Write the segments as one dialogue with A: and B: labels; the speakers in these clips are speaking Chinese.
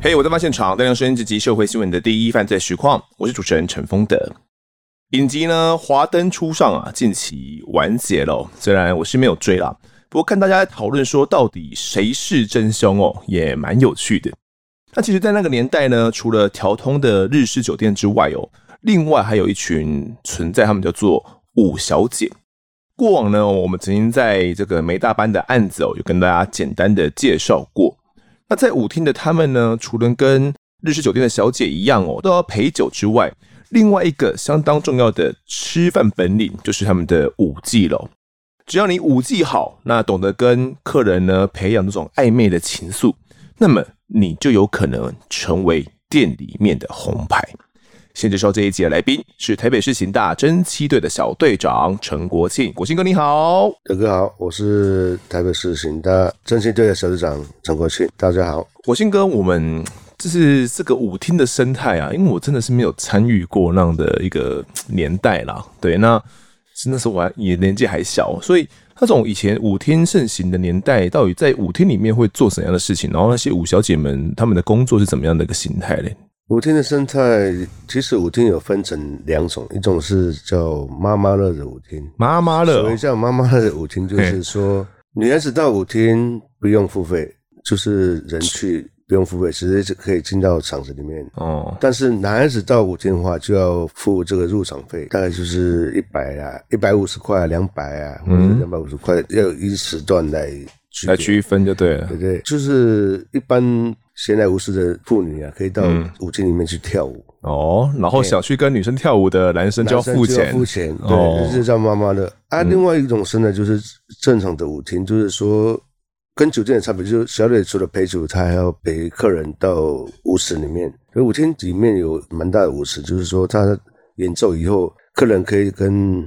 A: 嘿我在发现场，带您收听这集社会新闻的第一犯罪实况，我是主持人陈丰德。影集呢，《华灯初上》啊，近期完结了。虽然我是没有追啦，不过看大家在讨论说到底谁是真凶哦，也蛮有趣的。那其实，在那个年代呢，除了调通的日式酒店之外哦，另外还有一群存在，他们叫做五小姐。过往呢，我们曾经在这个梅大班的案子哦，有跟大家简单的介绍过。那在舞厅的他们呢，除了跟日式酒店的小姐一样哦，都要陪酒之外，另外一个相当重要的吃饭本领就是他们的舞技了。只要你舞技好，那懂得跟客人呢培养这种暧昧的情愫，那么你就有可能成为店里面的红牌。先介绍这一集的来宾是台北市刑大侦缉队的小队长陈国庆，国庆哥你好，
B: 大哥好，我是台北市刑大侦缉队的小队长陈国庆，大家好，
A: 国庆哥，我们就是这个舞厅的生态啊，因为我真的是没有参与过那样的一个年代啦，对，那是那时候我还也年纪还小，所以那种以前舞厅盛行的年代，到底在舞厅里面会做什么样的事情？然后那些舞小姐们他们的工作是怎么样的一个形态嘞？
B: 舞厅的生态，其实舞厅有分成两种，一种是叫妈妈乐的舞厅，
A: 妈妈乐。
B: 所谓叫妈妈乐的舞厅，就是说女孩子到舞厅不用付费，就是人去不用付费，直接就可以进到场子里面。哦。但是男孩子到舞厅的话，就要付这个入场费，大概就是一百啊，一百五十块，两百啊，或者两百五十块，要一时段来
A: 来区分就对了，
B: 对对，就是一般。闲来无事的妇女啊，可以到舞厅里面去跳舞、
A: 嗯、哦。然后想去跟女生跳舞的男生就要付钱，
B: 付钱。对，哦、这叫妈妈的。啊，另外一种是呢，就是正常的舞厅，嗯、就是说跟酒店的差别，就是小姐除了陪酒，她还要陪客人到舞池里面。而舞厅里面有蛮大的舞池，就是说她演奏以后，客人可以跟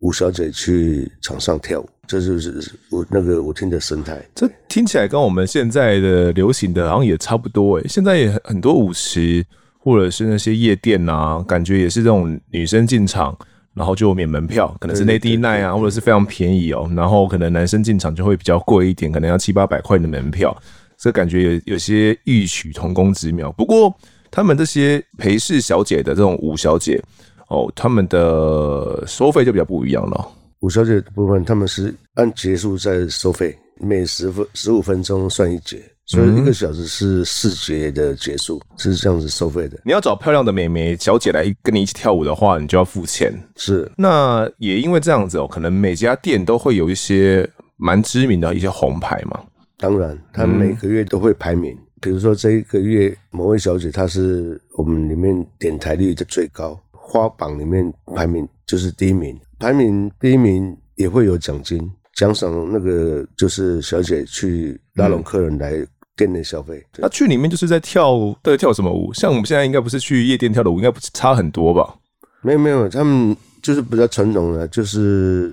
B: 舞小姐去场上跳舞。这就是舞那个舞厅的生态，
A: 这听起来跟我们现在的流行的好像也差不多诶。现在也很多舞池或者是那些夜店啊，感觉也是这种女生进场，然后就免门票，可能是 Lady Night 啊，或者是非常便宜哦。然后可能男生进场就会比较贵一点，可能要七八百块的门票，这感觉有有些异曲同工之妙。不过他们这些陪侍小姐的这种舞小姐哦，他们的收费就比较不一样了。
B: 舞小姐的部分，他们是按结束在收费，每十分十五分钟算一节，所以一个小时是四节的结束，是这样子收费的。
A: 你要找漂亮的美眉小姐来跟你一起跳舞的话，你就要付钱。
B: 是，
A: 那也因为这样子哦，可能每家店都会有一些蛮知名的一些红牌嘛。
B: 当然，他每个月都会排名，嗯、比如说这一个月某位小姐她是我们里面点台率的最高，花榜里面排名就是第一名。排名第一名也会有奖金，奖赏那个就是小姐去拉拢客人来店内消费。
A: 那去里面就是在跳，到底跳什么舞？像我们现在应该不是去夜店跳的舞，应该不是差很多吧？
B: 没有没有，他们就是比较传统的，就是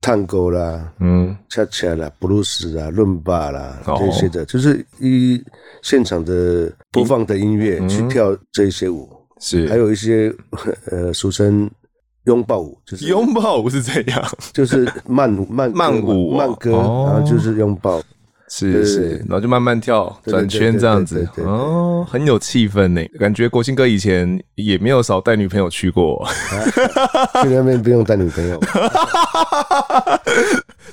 B: 探戈啦，嗯，恰恰啦，布鲁斯啦，伦巴啦这些的，就是以现场的播放的音乐去跳这些舞，是还有一些呃俗称。拥抱舞就是
A: 拥抱舞是这样，
B: 就是慢 慢
A: 慢舞
B: 慢歌，然后就是拥抱，
A: 是是，然后就慢慢跳转圈这样子，哦，很有气氛呢。感觉国庆哥以前也没有少带女朋友去过，
B: 去那边不用带女朋友，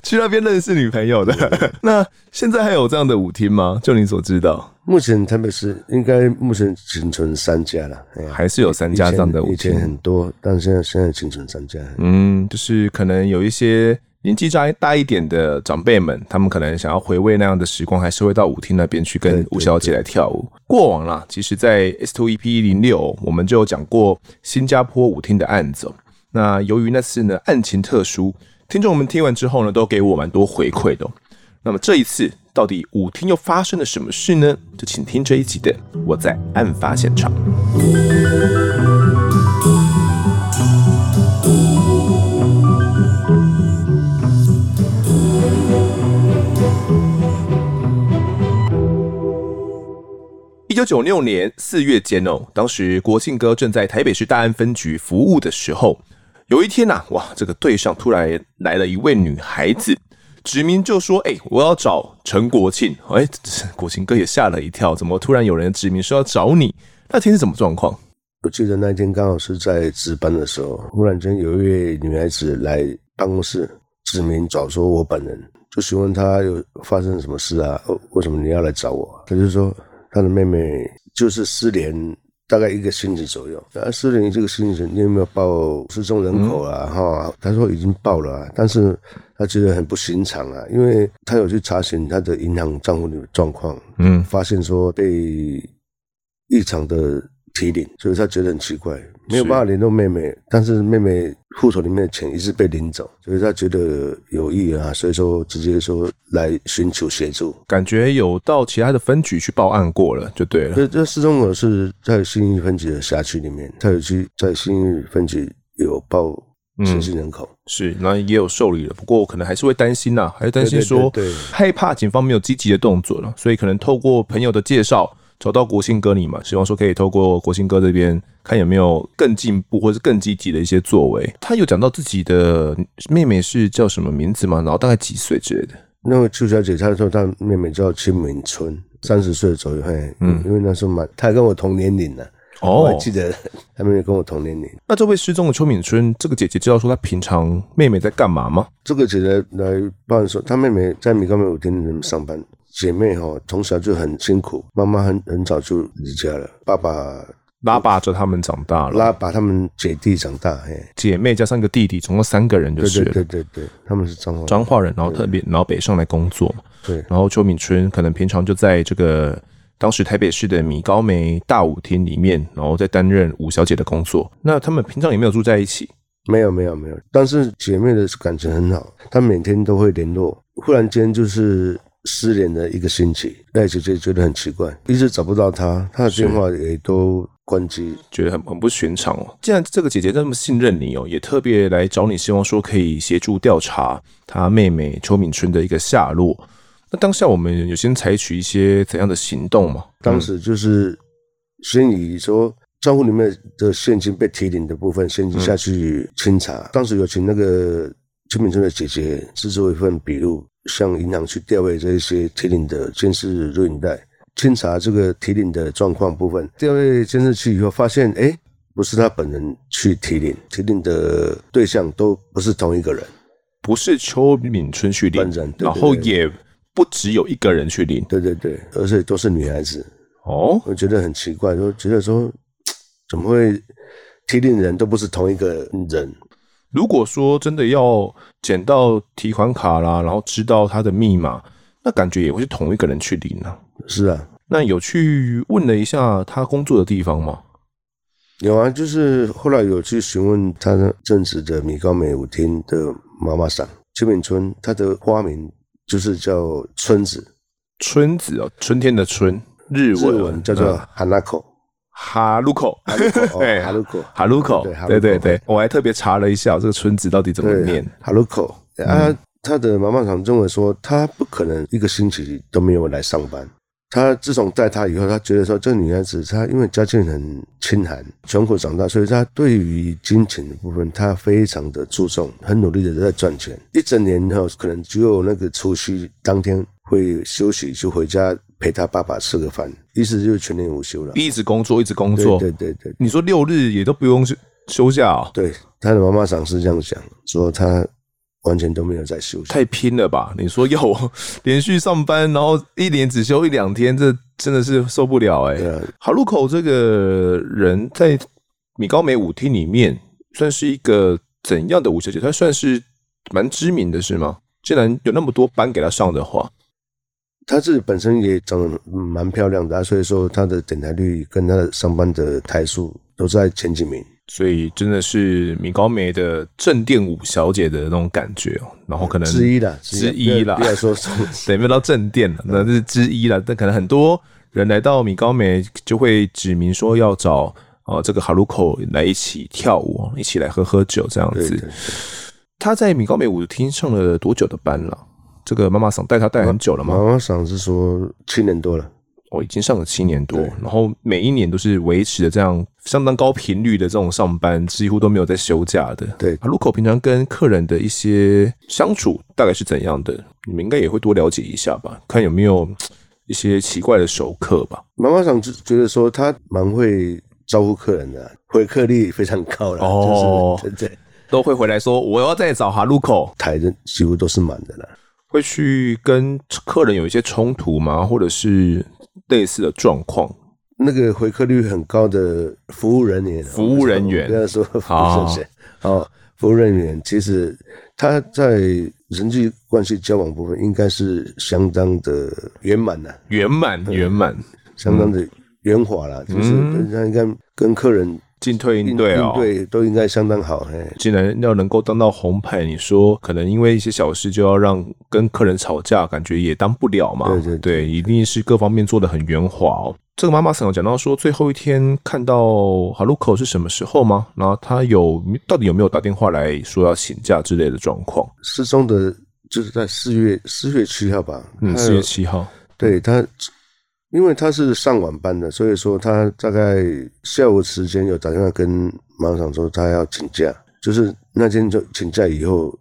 A: 去那边认识女朋友的。那现在还有这样的舞厅吗？就你所知道？
B: 目前台北市应该目前仅存三家了，
A: 还是有三家这样的舞厅。
B: 以前很多，但现在现在仅存三家。
A: 嗯，就是可能有一些年纪大大一点的长辈们，他们可能想要回味那样的时光，还是会到舞厅那边去跟舞小姐来跳舞。过往啦，其实，在 S Two EP 106，我们就有讲过新加坡舞厅的案子。那由于那次呢案情特殊，听众们听完之后呢，都给我蛮多回馈的。那么这一次。到底舞厅又发生了什么事呢？就请听这一集的《我在案发现场》。一九九六年四月间哦，当时国庆哥正在台北市大安分局服务的时候，有一天呐、啊，哇，这个队上突然来了一位女孩子。指名就说：“哎、我要找陈国庆。欸”哎，国庆哥也吓了一跳，怎么突然有人指名说要找你？那天是什么状况？
B: 我记得那天刚好是在值班的时候，忽然间有一位女孩子来办公室，指名找说我本人，就询问她有发生什么事啊？为什么你要来找我？她就说她的妹妹就是失联。大概一个星期左右，啊，四零这个星期，你有没有报失踪人口啊？哈、嗯，他说已经报了啊，但是他觉得很不寻常啊，因为他有去查询他的银行账户的状况，嗯，发现说被异常的。提领，所以他觉得很奇怪，没有办法联络妹妹，但是妹妹户头里面的钱一直被领走，所以他觉得有异啊，所以说直接说来寻求协助，
A: 感觉有到其他的分局去报案过了，就对了。
B: 这这失踪者是在新义分局的辖区里面，他有去在新义分局有报失踪人口，
A: 嗯、是那也有受理了，不过我可能还是会担心呐、啊，还是担心说害怕警方没有积极的动作了，所以可能透过朋友的介绍。找到国庆哥你嘛，希望说可以透过国庆哥这边看有没有更进步或是更积极的一些作为。他有讲到自己的妹妹是叫什么名字吗？然后大概几岁之类的？
B: 那个邱小姐她说她妹妹叫邱敏春，三十岁左右。嘿，嗯，因为那时候蛮，她跟我同年龄呢。哦，我还记得 她妹妹跟我同年龄。
A: 那这位失踪的邱敏春，这个姐姐知道说她平常妹妹在干嘛吗？
B: 这个姐姐来报案说，她妹妹在米高梅舞厅里面上班。姐妹哈，从小就很辛苦，妈妈很很早就离家了，爸爸
A: 拉拔着他们长大了，
B: 拉拔他们姐弟长大，嘿，
A: 姐妹加上一个弟弟，总共三个人就是了。
B: 对对对对，他们是彰化
A: 彰化人，然后特别然后北上来工作嘛。对，然后邱敏春可能平常就在这个当时台北市的米高梅大舞厅里面，然后在担任舞小姐的工作。那他们平常有没有住在一起？
B: 没有没有没有，但是姐妹的感情很好，她每天都会联络。忽然间就是。失联了一个星期，那姐姐觉得很奇怪，一直找不到她，她的电话也都关机，
A: 觉得很很不寻常哦。既然这个姐姐这么信任你哦，也特别来找你，希望说可以协助调查她妹妹邱敏春的一个下落。那当下我们有先采取一些怎样的行动吗？
B: 当时就是先以说账户里面的现金被提领的部分，现金下去清查。嗯、当时有请那个邱敏春的姐姐制作一份笔录。向银行去调阅这些铁岭的监视录影带，清查这个铁岭的状况部分。调阅监视器以后，发现哎，不是他本人去铁岭，铁岭的对象都不是同一个人，
A: 不是邱敏春去领，
B: 本人，对对对，
A: 然后也不只有一个人去领，
B: 对对对，而且都是女孩子。哦，我觉得很奇怪，说觉得说怎么会铁岭人都不是同一个人？
A: 如果说真的要捡到提款卡啦，然后知道他的密码，那感觉也会是同一个人去领啊。
B: 是啊，
A: 那有去问了一下他工作的地方吗？
B: 有啊，就是后来有去询问他正职的米高梅舞厅的妈妈桑邱敏春，他的花名就是叫春子，
A: 春子哦，春天的春，日文，日文
B: 叫做 Hanako。
A: 哈鲁口，
B: 对，哈鲁口，
A: 哈鲁口，对对对，我还特别查了一下这个村子到底怎么念。
B: 哈鲁口啊，他的妈妈常认为说，他不可能一个星期都没有来上班。他自从带他以后，他觉得说，这个女孩子她因为家境很清寒，穷苦长大，所以她对于金钱的部分，她非常的注重，很努力的在赚钱。一整年后，可能只有那个除夕当天会休息，就回家。陪他爸爸吃个饭，意思就是全年无休了，
A: 一直工作，一直工作。
B: 对对对，对，
A: 你说六日也都不用休休假啊？
B: 对，他的妈妈桑是这样讲，说他完全都没有在休息。
A: 太拼了吧？你说要连续上班，然后一年只休一两天，这真的是受不了哎、欸。啊，哈路口这个人在米高梅舞厅里面算是一个怎样的舞小姐？她算是蛮知名的，是吗？既然有那么多班给她上的话。
B: 她自己本身也长得蛮漂亮的，所以说她的点台率跟她的上班的台数都在前几名，
A: 所以真的是米高梅的正殿舞小姐的那种感觉哦。然后可能
B: 之一啦，
A: 之一啦，
B: 不要说
A: 对，没有到正殿了，那是之一啦。但可能很多人来到米高梅就会指明说要找哦这个哈鲁口来一起跳舞，一起来喝喝酒这样子。他在米高梅舞厅上了多久的班了？这个妈妈桑带他带很久了吗？
B: 妈妈桑是说七年多了，
A: 我、哦、已经上了七年多，然后每一年都是维持的这样相当高频率的这种上班，几乎都没有在休假的。
B: 对，
A: 哈路口平常跟客人的一些相处大概是怎样的？你们应该也会多了解一下吧，看有没有一些奇怪的熟客吧。
B: 妈妈桑就觉得说他蛮会招呼客人的，回客率非常高了。哦，就是对对，
A: 都会回来说我要再找哈路口，
B: 台人几乎都是满的了。
A: 会去跟客人有一些冲突吗？或者是类似的状况？
B: 那个回客率很高的服务人员，
A: 服务人员，
B: 不要说服务生，哦，服务人员其实他在人际关系交往部分应该是相当的圆满的，
A: 圆满圆满，
B: 相当的圆滑了，就是他应该跟客人。
A: 进退应对啊，
B: 对，都应该相当好。
A: 既然要能够当到红牌，你说可能因为一些小事就要让跟客人吵架，感觉也当不了嘛。对对对，一定是各方面做得很圆滑哦。这个妈妈桑有讲到说，最后一天看到哈鲁口是什么时候吗？然后他有到底有没有打电话来说要请假之类的状况？
B: 失踪的就是在四月四月七号吧？
A: 嗯，四月七号。
B: 对他。因为他是上晚班的，所以说他大概下午时间有打电话跟马厂说他要请假，就是那天就请假以后，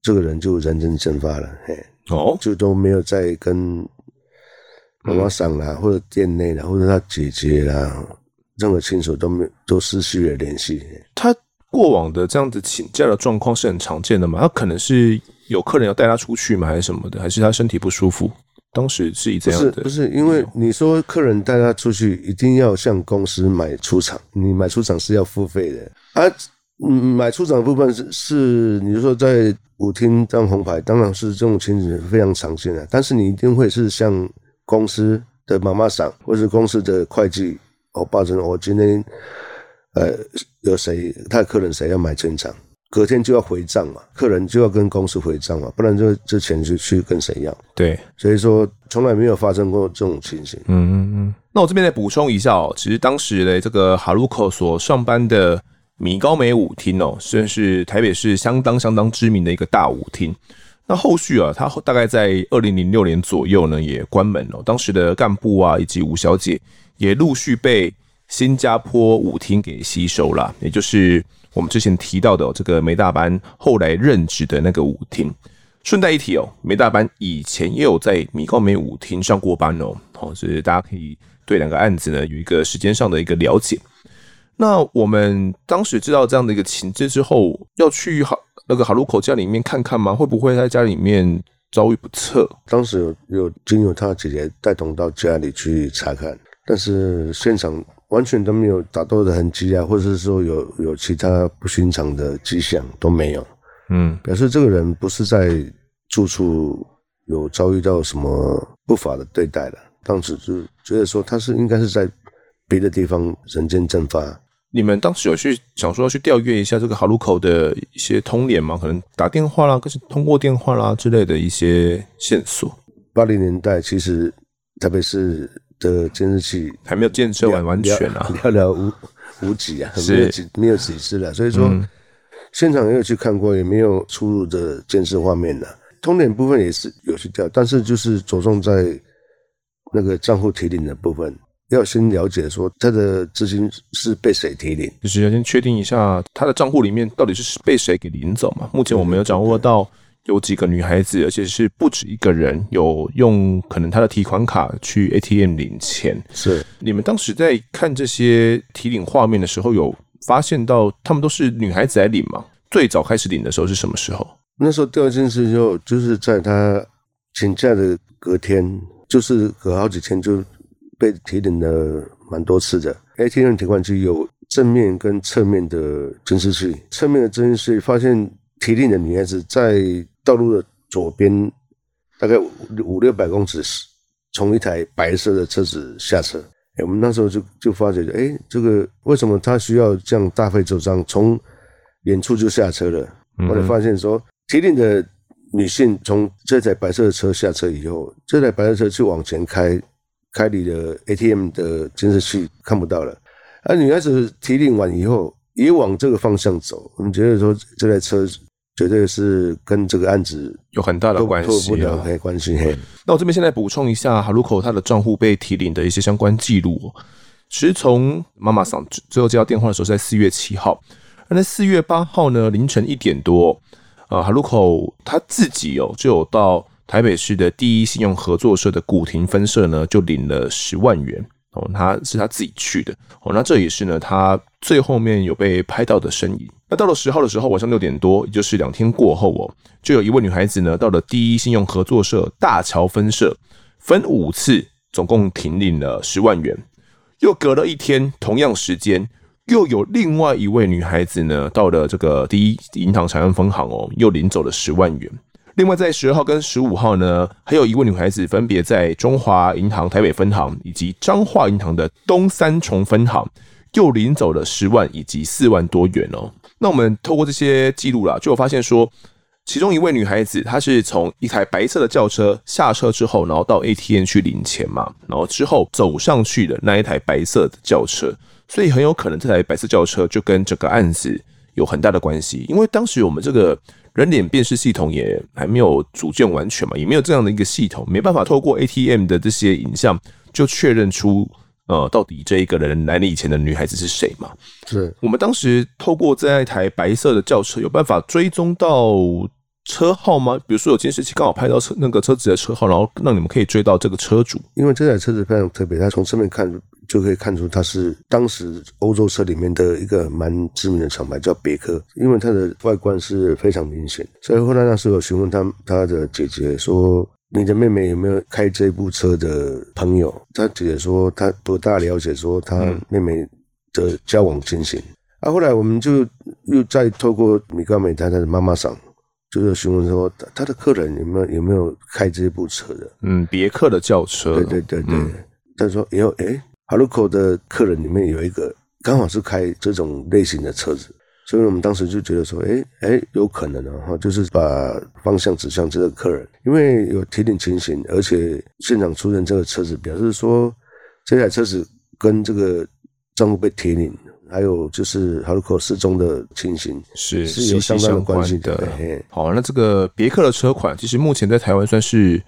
B: 这个人就人间蒸发了，嘿，哦，就都没有再跟妈妈桑啦，或者店内啦，或者他姐姐啦，任何亲属都没都失去了联系。
A: 他过往的这样子请假的状况是很常见的嘛？他可能是有客人要带他出去嘛？还是什么的？还是他身体不舒服？当时是以这样的，
B: 不是不是，因为你说客人带他出去，一定要向公司买出场，你买出场是要付费的啊。买出场的部分是是，你就说在舞厅当红牌，当然是这种情景非常常见的。但是你一定会是向公司的妈妈桑，或是公司的会计，哦，保证我今天呃有谁，他的客人谁要买进场。隔天就要回账嘛，客人就要跟公司回账嘛，不然这这钱就去跟谁要？
A: 对，
B: 所以说从来没有发生过这种情形。
A: 嗯嗯嗯。那我这边再补充一下哦，其实当时的这个哈鲁口所上班的米高梅舞厅哦，算是台北市相当相当知名的一个大舞厅。那后续啊，他大概在二零零六年左右呢，也关门了。当时的干部啊，以及吴小姐也陆续被新加坡舞厅给吸收了，也就是。我们之前提到的这个梅大班后来任职的那个舞厅，顺带一提哦，梅大班以前也有在米高梅舞厅上过班哦，好，所以大家可以对两个案子呢有一个时间上的一个了解。那我们当时知道这样的一个情节之后，要去哈那个哈鲁口家里面看看吗？会不会在家里面遭遇不测？
B: 当时有有经由他姐姐带同到家里去查看，但是现场。完全都没有打斗的痕迹啊，或者是说有有其他不寻常的迹象都没有，嗯，表示这个人不是在住处有遭遇到什么不法的对待了。当时就觉得说他是应该是在别的地方人间蒸发。
A: 你们当时有去想说要去调阅一下这个哈鲁口的一些通联吗？可能打电话啦，或是通过电话啦之类的一些线索。
B: 八零年代其实特别是。的监视器
A: 还没有建设完完全啊，
B: 寥寥无无几啊，没有几没有几次了。所以说，嗯、现场也有去看过，也没有出入的监视画面的。通点部分也是有去调，但是就是着重在那个账户提领的部分，要先了解说他的资金是被谁提领，
A: 就是要先确定一下他的账户里面到底是被谁给领走嘛。目前我没有掌握到。有几个女孩子，而且是不止一个人，有用可能她的提款卡去 ATM 领钱。
B: 是
A: 你们当时在看这些提领画面的时候，有发现到他们都是女孩子来领吗？最早开始领的时候是什么时候？
B: 那时候第二件事就就是在她请假的隔天，就是隔好几天就被提领了蛮多次的。ATM 提款机有正面跟侧面的监视器，侧面的监视器发现提领的女孩子在。道路的左边，大概五五六百公尺，从一台白色的车子下车。哎，我们那时候就就发觉，哎，这个为什么他需要这样大费周章，从远处就下车了？后来发现说，提领的女性从这台白色的车下车以后，这台白色车就往前开，开离的 ATM 的监视器看不到了。而女孩子提领完以后，也往这个方向走。我们觉得说，这台车。绝对是跟这个案子
A: 有很大的关系啊，
B: 没关系。那
A: 我这边现在补充一下哈鲁口他的账户被提领的一些相关记录。其实从妈妈桑最后接到电话的时候是在四月七号，那在四月八号呢凌晨一点多，呃，哈鲁口他自己哦就有到台北市的第一信用合作社的古亭分社呢就领了十万元哦，他是他自己去的哦，那这也是呢他最后面有被拍到的身影。那到了十号的时候晚上六点多，也就是两天过后哦，就有一位女孩子呢到了第一信用合作社大桥分社，分五次总共停领了十万元。又隔了一天，同样时间，又有另外一位女孩子呢，到了这个第一银行长安分行哦，又领走了十万元。另外，在十二号跟十五号呢，还有一位女孩子分别在中华银行台北分行以及彰化银行的东三重分行，又领走了十万以及四万多元哦。那我们透过这些记录啦，就有发现说。其中一位女孩子，她是从一台白色的轿车下车之后，然后到 ATM 去领钱嘛，然后之后走上去的那一台白色的轿车，所以很有可能这台白色轿车就跟这个案子有很大的关系，因为当时我们这个人脸辨识系统也还没有组建完全嘛，也没有这样的一个系统，没办法透过 ATM 的这些影像就确认出呃到底这一个人来领钱的女孩子是谁嘛？
B: 是
A: 我们当时透过这一台白色的轿车有办法追踪到。车号吗？比如说有监视器刚好拍到车那个车子的车号，然后让你们可以追到这个车主。
B: 因为这台车子非常特别，它从侧面看就可以看出它是当时欧洲车里面的一个蛮知名的厂牌，叫别克。因为它的外观是非常明显，所以后来那时候询问他他的姐姐说：“你的妹妹有没有开这部车的朋友？”他姐姐说：“他不大了解，说他妹妹的交往情形。嗯”啊，后来我们就又再透过米高美太太的妈妈桑。就是询问说，他的客人有没有有没有开这部车的？
A: 嗯，别克的轿车。
B: 对对对对。嗯、他说以后，哎，哈鲁口的客人里面有一个刚好是开这种类型的车子，所以我们当时就觉得说，哎哎，有可能啊，哈，就是把方向指向这个客人，因为有提领情形，而且现场出现这个车子，表示说这台车子跟这个账户被提领。还有就是哈鲁口失踪的情形
A: 是
B: 是有相当的关系的。
A: 的好，那这个别克的车款，其实目前在台湾算是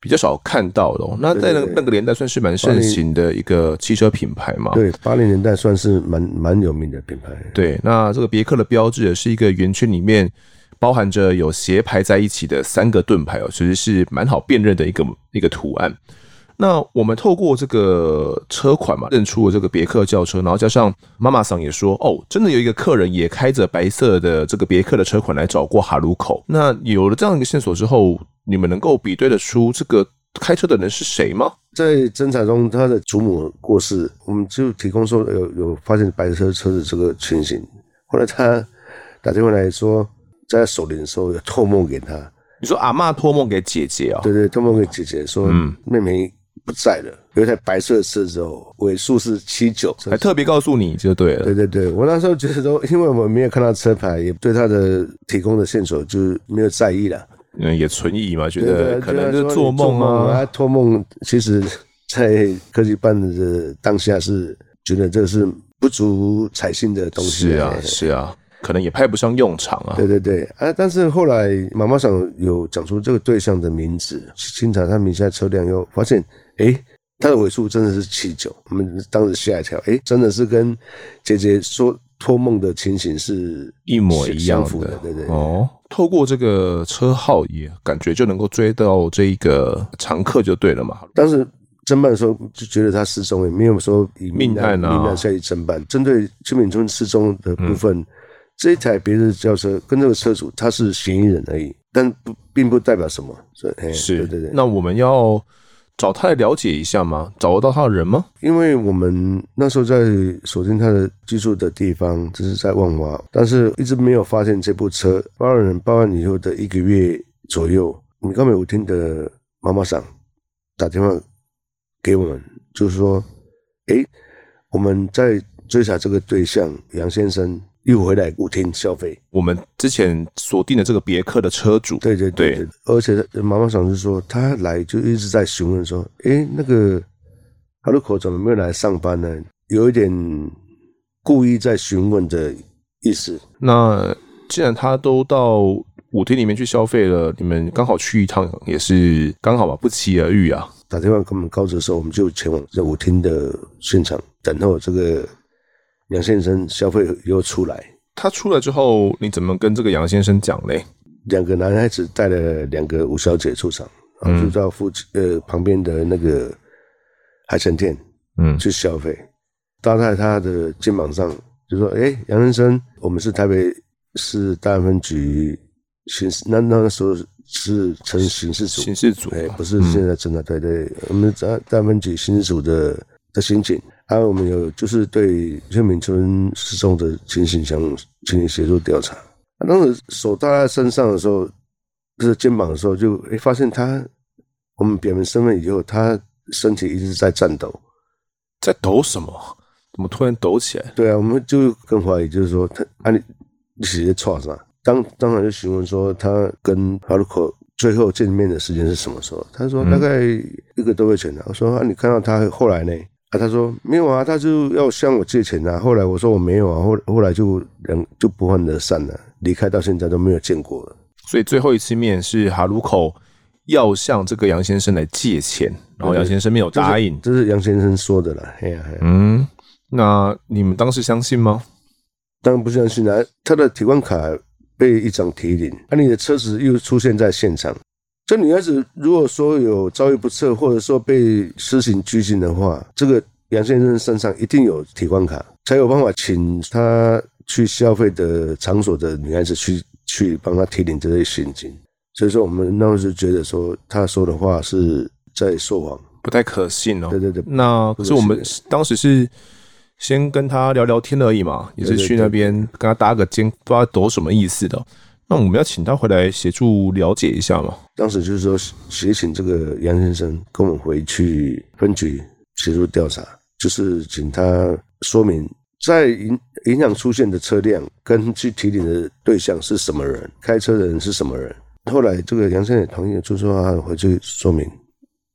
A: 比较少看到的。那在那那个年代算是蛮盛行的一个汽车品牌嘛？
B: 对，八零年代算是蛮蛮有名的品牌。
A: 对，那这个别克的标志也是一个圆圈里面包含着有斜排在一起的三个盾牌哦，其实是蛮好辨认的一个一个图案。那我们透过这个车款嘛，认出了这个别克轿车，然后加上妈妈桑也说，哦，真的有一个客人也开着白色的这个别克的车款来找过哈鲁口。那有了这样一个线索之后，你们能够比对得出这个开车的人是谁吗？
B: 在侦查中，他的祖母过世，我们就提供说有有发现白色车子这个情形。后来他打电话来说，在守灵的时候有托梦给他。
A: 你说阿嬷托梦给姐姐啊、哦？
B: 对对，托梦给姐姐说，嗯，妹妹。不在了，有一台白色的车子哦，尾数是七九，
A: 还特别告诉你就对了。
B: 对对对，我那时候觉得说，因为我们没有看到车牌，也对他的提供的线索就没有在意了。
A: 嗯，也存疑嘛，觉得可能就是做梦啊。
B: 托梦，其实，在科技办的当下是觉得这是不足采信的东西。
A: 是啊，是啊，可能也派不上用场啊。
B: 对对对，啊，但是后来妈妈桑有讲出这个对象的名字，清查他名下车辆，又发现。哎，他的尾数真的是七九，我们当时吓一跳。哎，真的是跟姐姐说托梦的情形是
A: 一模一样的，
B: 对对。
A: 哦，透过这个车号也感觉就能够追到这一个常客就对了嘛。
B: 当时侦办的时候就觉得他失踪，也没有说以命案
A: 啊，
B: 命案下去侦办。针对邱敏春失踪的部分，嗯、这一台别的轿车跟这个车主他是嫌疑人而已，但不并不代表什么。所以
A: 是，
B: 对对对。
A: 那我们要。找他来了解一下吗？找得到他的人吗？
B: 因为我们那时候在锁定他的居住的地方，就是在万华，但是一直没有发现这部车。报案人报案以后的一个月左右，米高梅舞厅的妈妈桑打电话给我们，就是说：“诶，我们在追查这个对象杨先生。”又回来舞厅消费。
A: 我们之前锁定的这个别克的车主，
B: 对对对，对，而且妈妈桑是说，他来就一直在询问说，哎，那个哈鲁口怎么没有来上班呢？有一点故意在询问的意思。
A: 那既然他都到舞厅里面去消费了，你们刚好去一趟，也是刚好吧，不期而遇啊。
B: 打电话给我们告知的时候，我们就前往这舞厅的现场等候这个杨先生消费又出来。
A: 他出来之后，你怎么跟这个杨先生讲嘞？
B: 两个男孩子带了两个吴小姐出场，然后就到附近呃旁边的那个海鲜店，嗯，去消费。搭在他的肩膀上，就说：“哎，杨先生，我们是台北市大安分局刑事，那那时候是成刑事组，
A: 刑事组，
B: 哎，不是现在侦查队，对，我们大大安分局刑事组的的刑警。还有我们有就是对薛铭春失踪的情形，想进行协助调查。当时手搭在身上的时候，就是肩膀的时候，就哎发现他，我们表明身份以后，他身体一直在颤抖，
A: 在抖什么？”怎么突然抖起来？
B: 对啊，我们就更怀疑，就是说他啊，你你直接撞上？当当场就询问说，他跟哈鲁克最后见面的时间是什么时候？他说大概一个多月前。我说啊，你看到他后来呢？啊，他说没有啊，他就要向我借钱啊。后来我说我没有啊，后后来就人就不欢而散了，离开到现在都没有见过了。
A: 所以最后一次面是哈鲁口要向这个杨先生来借钱，然后杨先生没有答应，
B: 这是杨先生说的啦。哎呀，
A: 嗯。那你们当时相信吗？
B: 当然不相信啊！他的提款卡被一张提领，而、啊、你的车子又出现在现场。这女孩子如果说有遭遇不测，或者说被私刑拘禁的话，这个杨先生身上一定有提款卡，才有办法请他去消费的场所的女孩子去去帮他提领这些现金。所以说，我们那时候觉得说他说的话是在说谎，
A: 不太可信哦。
B: 对对对，
A: 那可是我们当时是。先跟他聊聊天而已嘛，也是去那边跟他搭个肩，不知道抖什么意思的。那我们要请他回来协助了解一下嘛。
B: 当时就是说，协请这个杨先生跟我们回去分局协助调查，就是请他说明在影影响出现的车辆跟去提领的对象是什么人，开车的人是什么人。后来这个杨先生也同意了，就说他回去说明。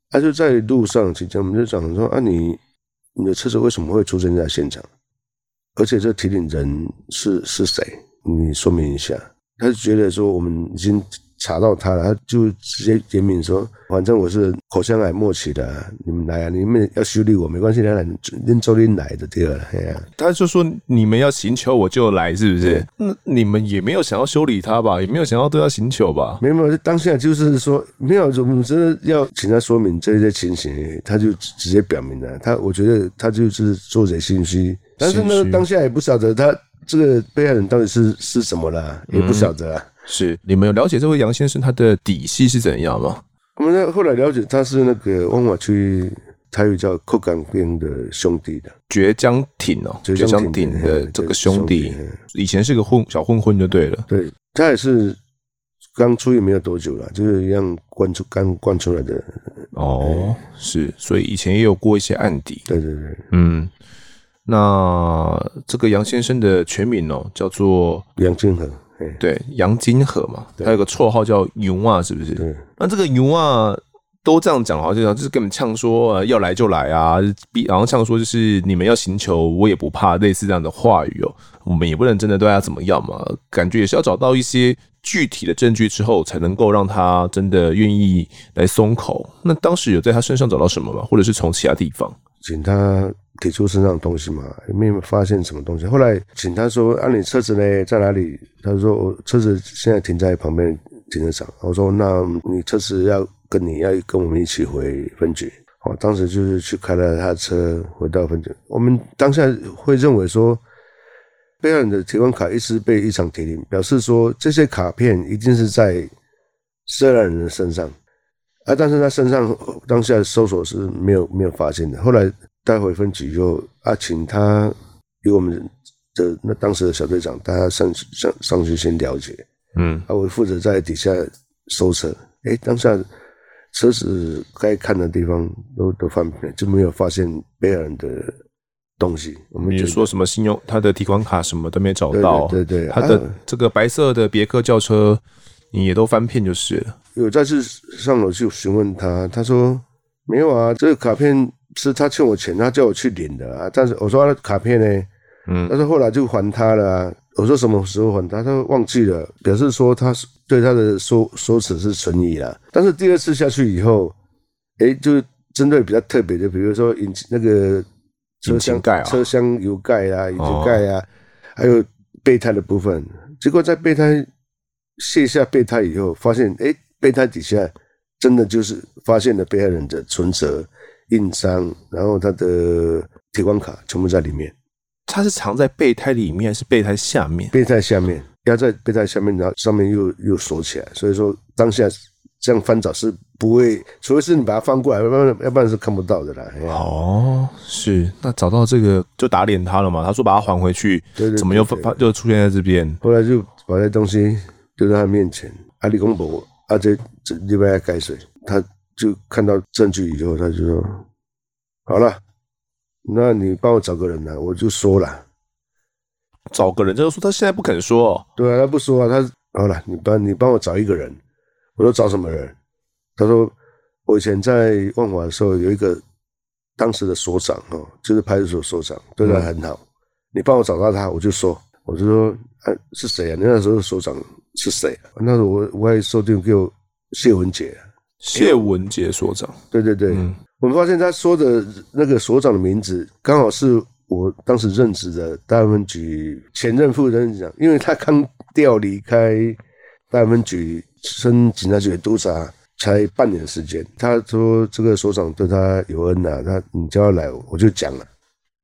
B: 他就在路上期间，我们就讲说啊，你。你的车子为什么会出现在现场？而且这提领人是是谁？你说明一下。他就觉得说我们已经。查到他了，他就直接点名说：“反正我是口腔癌末期的，你们来啊，你们要修理我没关系，来来，恁周林来的对了。”
A: 他就说：“你们要寻求我就来，是不是？那你们也没有想要修理他吧，也没有想要对他寻求吧？
B: 没有，没有，当下就是说没有，我们真的要请他说明这些情形，他就直接表明了。他我觉得他就是做贼心虚，但是呢，当下也不晓得他这个被害人到底是是什么了，也不晓得。嗯”
A: 是你们有了解这位杨先生他的底细是怎样吗？
B: 我们后来了解他是那个万华区他有叫扣港边的兄弟的
A: 绝江挺哦，绝江挺的这个兄弟，以前是个混小混混就对了。
B: 对，他也是刚出狱没有多久了，就是一样关出刚关出来的。
A: 哦，是，所以以前也有过一些案底。
B: 对对对，
A: 嗯，那这个杨先生的全名哦叫做
B: 杨金河。
A: 对，杨金河嘛，他有个绰号叫“牛啊”，是不是？
B: 对。
A: 那这个“牛啊”都这样讲，好像就是跟你们呛说、呃、要来就来啊，逼，然后呛说就是你们要寻求我也不怕，类似这样的话语哦。我们也不能真的对他怎么样嘛，感觉也是要找到一些具体的证据之后，才能够让他真的愿意来松口。那当时有在他身上找到什么吗？或者是从其他地方？
B: 请他。提出身上的东西嘛，也没有发现什么东西。后来警察说：“啊，你车子呢，在哪里？”他说：“我车子现在停在旁边停车场。”我说：“那你车子要跟你要跟我们一起回分局。”哦，当时就是去开了他的车回到分局。我们当下会认为说，被害人的提款卡一直被异常提领，表示说这些卡片一定是在涉案人的身上。啊，但是他身上当下搜索是没有没有发现的。后来。带回分局以后，啊，请他由我们的那当时的小队长带他上上上去先了解，嗯，啊，我负责在底下搜车，哎、欸，当下车子该看的地方都都翻遍，就没有发现被害人的东西。我们就
A: 说什么信用，他的提款卡什么都没找到，
B: 对对，对，
A: 他的这个白色的别克轿车，你也都翻片就是了。
B: 有再次上楼去询问他，他说没有啊，这个卡片。是他欠我钱，他叫我去领的啊。但是我说他的卡片呢？嗯，但是后来就还他了啊。我说什么时候还他？他说忘记了，表示说他对他的说说辞是存疑了。但是第二次下去以后，哎，就针对比较特别的，比如说引那个车厢
A: 盖啊，
B: 车厢有盖啊，引擎盖啊，还有备胎的部分。结果在备胎卸下备胎以后，发现哎，备胎底下真的就是发现了被害人的存折、印章，然后他的提款卡全部在里面。
A: 他是藏在备胎里面，还是备胎下面？
B: 备胎下面，压在备胎下面，然后上面又又锁起来。所以说当下这样翻找是不会，除非是你把它翻过来，要不然要不然是看不到的啦。
A: 哦，是，那找到这个就打脸他了嘛？他说把它还回去，怎么又发就出现在这边？
B: 后来就把这东西丢在他面前，阿里公伯，阿这这里边要改水，他就看到证据以后，他就说好了。那你帮我找个人来，我就说了，
A: 找个人，就是说他现在不肯说，
B: 对啊，他不说啊，他好了，你帮你帮我找一个人，我说找什么人？他说我以前在万华的时候有一个当时的所长哦，就是派出所所长，对他很好，嗯、你帮我找到他，我就说，我就说啊是谁啊？你那时候所长是谁？那时候我我还说定给我谢文杰，
A: 谢文杰所长，
B: 对对对。嗯我们发现他说的那个所长的名字，刚好是我当时任职的大安分局前任副任长，因为他刚调离开大安分局，升警察局的督察，才半年时间。他说这个所长对他有恩呐，他你叫他来，我就讲了。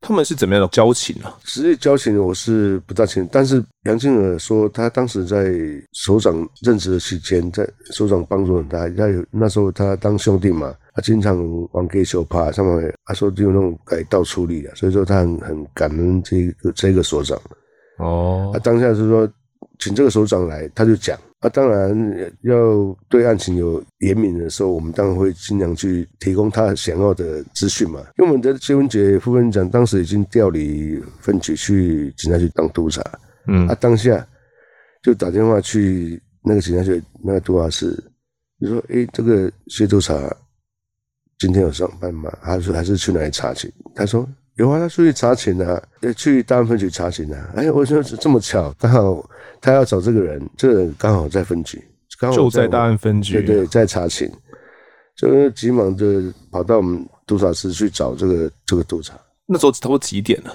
A: 他们是怎么样的交情呢、啊？
B: 实际交情我是不大清楚，但是杨靖尔说他当时在所长任职的期间，在所长帮助他，他有那时候他当兄弟嘛。他经常往给手帕，上面他说就有那种改道处理啊，所以说他很很感恩这个这个所长。哦，他当下是说请这个首长来，他就讲，啊，当然要对案情有严敏的时候，我们当然会尽量去提供他想要的资讯嘛。因为我们的谢文杰副分长当时已经调离分局去警察局当督察，嗯，啊当下就打电话去那个警察局那个督察室，就说，哎，这个谢督察。今天有上班吗？他说还是去哪里查去？他说有啊，他出去查寝啊，去大安分局查寝啊。哎，我说这么巧，刚好他要找这个人，这个人刚好在分局，刚好在，
A: 就在大安分局，
B: 对对，在查寝，就急忙的跑到我们督察室去找这个这个督察。
A: 那时候差不多几点了？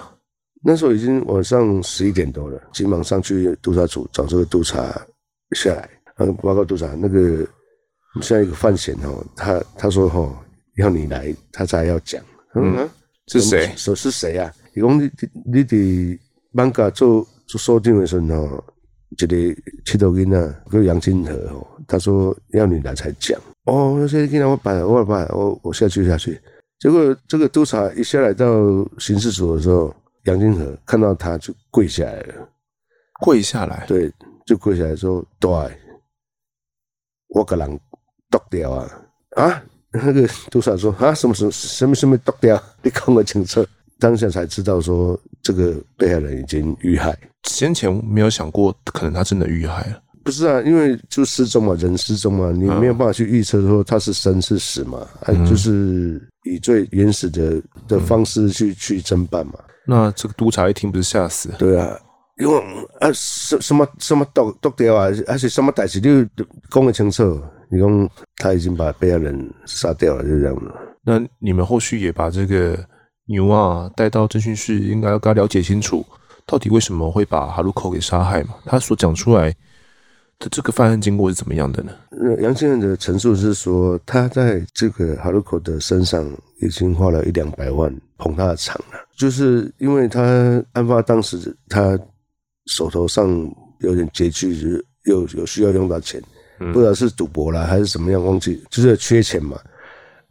B: 那时候已经晚上十一点多了，急忙上去督察组找这个督察下来，嗯，报告督察，那个现在一个范闲哦，他他说哈。要你来，他才要讲。嗯，嗯
A: 是谁？
B: 说是谁啊？伊讲你你伫艋舺做做所长的时候，一个七头囡仔叫杨金河哦。他说要你来才讲。哦，那些囡仔我办，我办，我我下去下去。结果这个督察一下来到刑事所的时候，杨金河看到他就跪下来了。
A: 跪下来？
B: 对，就跪下来说：“对，我给人剁掉啊啊！”那个督察说啊，什么什么什么什么剁掉？你看我清楚，当下才知道说这个被害人已经遇害。
A: 先前没有想过，可能他真的遇害了。
B: 不是啊，因为就失踪嘛，人失踪嘛，你没有办法去预测说他是生是死嘛，嗯、就是以最原始的的方式去、嗯、去侦办嘛。
A: 那这个督察一听不是吓死？
B: 对啊，因为啊什什么什么剁剁掉啊，而且什么代志，你讲得清楚。你说他已经把被害人杀掉了，就这样子。
A: 那你们后续也把这个牛啊带到侦讯室，应该要跟他了解清楚，到底为什么会把哈鲁口给杀害嘛？他所讲出来的这个犯案经过是怎么样的呢？
B: 杨先生的陈述是说，他在这个哈鲁口的身上已经花了一两百万捧他的场了，就是因为他案发当时他手头上有点拮据，就是有有需要用到钱。不知道是赌博了还是怎么样，忘记就是缺钱嘛。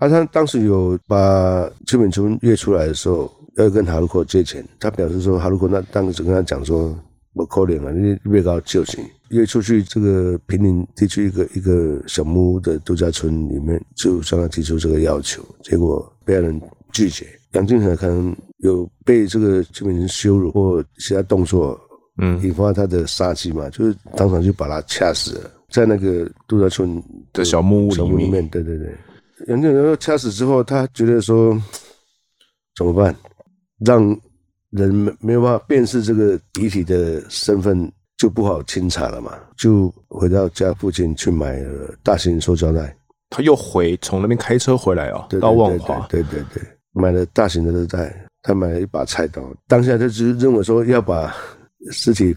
B: 啊，他当时有把邱炳春约出来的时候，要跟哈鲁克借钱。他表示说，哈鲁克那当时跟他讲说，我可能啊，你越高借钱。约出去这个平林地区一个一个小木屋的度假村里面，就向他提出这个要求，结果被害人拒绝。杨金河可能有被这个邱炳春羞辱或其他动作，嗯，引发他的杀机嘛，就是当场就把他掐死了。在那个度假村
A: 的小木屋里面，小木屋里面，
B: 对对对。杨建仁掐死之后，他觉得说 怎么办？让人没没有办法辨识这个遗体的身份，就不好清查了嘛。就回到家附近去买了大型塑胶袋。
A: 他又回从那边开车回来啊、哦，到万华。
B: 对对对。买了大型的热带，他买了一把菜刀，当下他就认为说要把尸体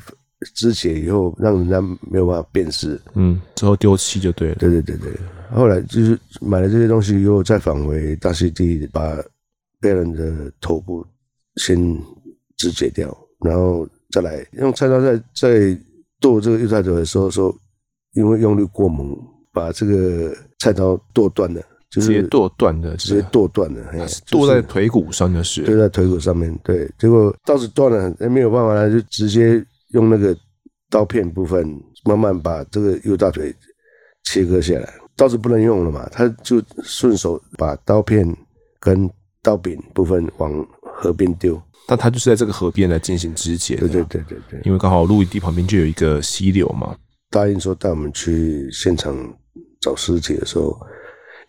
B: 肢解以后，让人家没有办法辨识，
A: 嗯，之后丢弃就对了。
B: 对对对对，后来就是买了这些东西，以后再返回大溪地，把别人的头部先肢解掉，然后再来用菜刀在在剁这个幼态者的时候说，因为用力过猛，把这个菜刀剁断了。就是、
A: 直接剁断的，
B: 直接剁断了，
A: 剁在腿骨上就是，
B: 剁，在腿骨上面，对，结果刀子断了，没有办法了，就直接用那个刀片部分慢慢把这个右大腿切割下来，刀子不能用了嘛，他就顺手把刀片跟刀柄部分往河边丢，
A: 但他就是在这个河边来进行肢解，
B: 对对对对对，
A: 因为刚好露营地旁边就有一个溪流嘛，
B: 答应说带我们去现场找尸体的时候。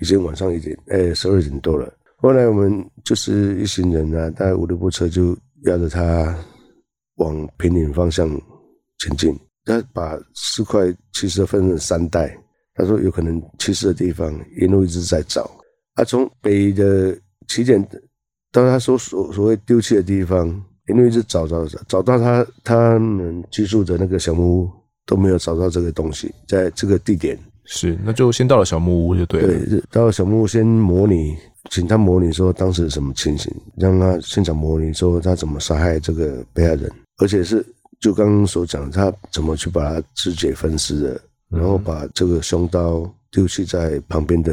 B: 已经晚上一点，哎、欸，十二点多了。后来我们就是一行人啊，大概五六部车就压着他往坪林方向前进。他把四块其实分成三袋，他说有可能弃尸的地方一路一直在找。他、啊、从北的起点到他所所所谓丢弃的地方，一路一直找找找，找到他他们居住的那个小木屋都没有找到这个东西，在这个地点。
A: 是，那就先到了小木屋就对了。
B: 对，到了小木屋先模拟，请他模拟说当时什么情形，让他现场模拟说他怎么杀害这个被害人，而且是就刚刚所讲，他怎么去把它肢解分尸的，然后把这个凶刀丢弃在旁边的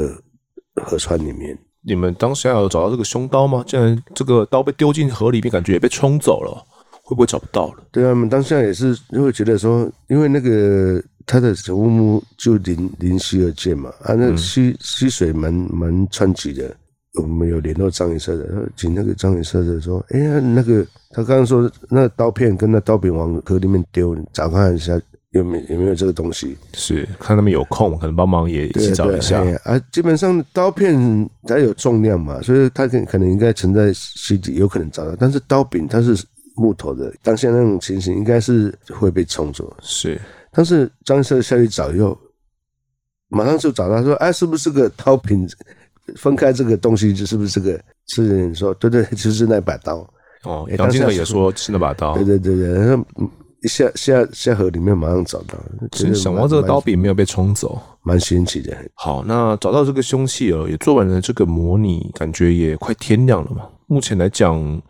B: 河川里面。
A: 你们当时有找到这个凶刀吗？既然这个刀被丢进河里面，感觉也被冲走了，会不会找不到了？
B: 对啊，我们当下也是因为觉得说，因为那个。他的小木屋就临临溪而建嘛，啊，那溪溪水蛮蛮湍急的。我们有联络张营社的，请那个张营社的说，哎呀，那个他刚刚说那刀片跟那刀柄往河里面丢，找看一下有没有没有这个东西。
A: 是，看他们有空，可能帮忙也一起找一下。
B: 啊，基本上刀片它有重量嘛，所以它可可能应该存在溪底，有可能找到。但是刀柄它是木头的，当下那种情形应该是会被冲走。
A: 是。
B: 但是张社下去找以后，马上就找到说：“哎，是不是个刀柄？分开这个东西，就是不是这个？”是人说：“对对，就是那把刀。”
A: 哦，杨金河也说是那把刀。
B: 对对对对，然后一下下下河里面马上找到。
A: 其实想到这个刀柄没有被冲走，
B: 蛮新奇的。
A: 好，那找到这个凶器了，也做完了这个模拟，感觉也快天亮了嘛。目前来讲。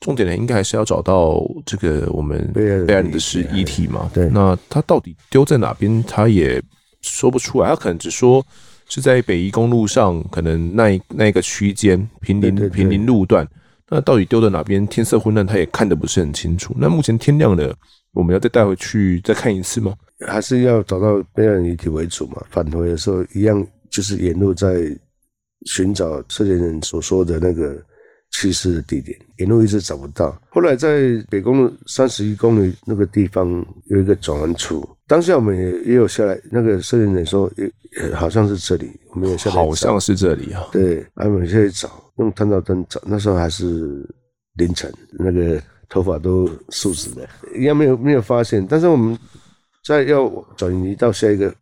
A: 重点呢，应该还是要找到这个我们被害人的是遗体嘛。对，那他到底丢在哪边，他也说不出来。他可能只说是在北宜公路上，可能那一那一个区间平林平林路段。那到底丢在哪边？天色昏暗，他也看得不是很清楚。那目前天亮了，我们要再带回去再看一次吗？
B: 还是要找到被害人遗体为主嘛？返回的时候一样，就是沿路在寻找涉嫌人所说的那个。去世的地点，沿路一直找不到。后来在北公路三十一公里那个地方有一个转弯处，当下我们也也有下来。那个摄影人说，也也好像是这里，我们也下来。
A: 好像是这里啊。
B: 对，我们下去找，用探照灯找。那时候还是凌晨，那个头发都竖直的，应该没有没有发现。但是我们在要转移到下一个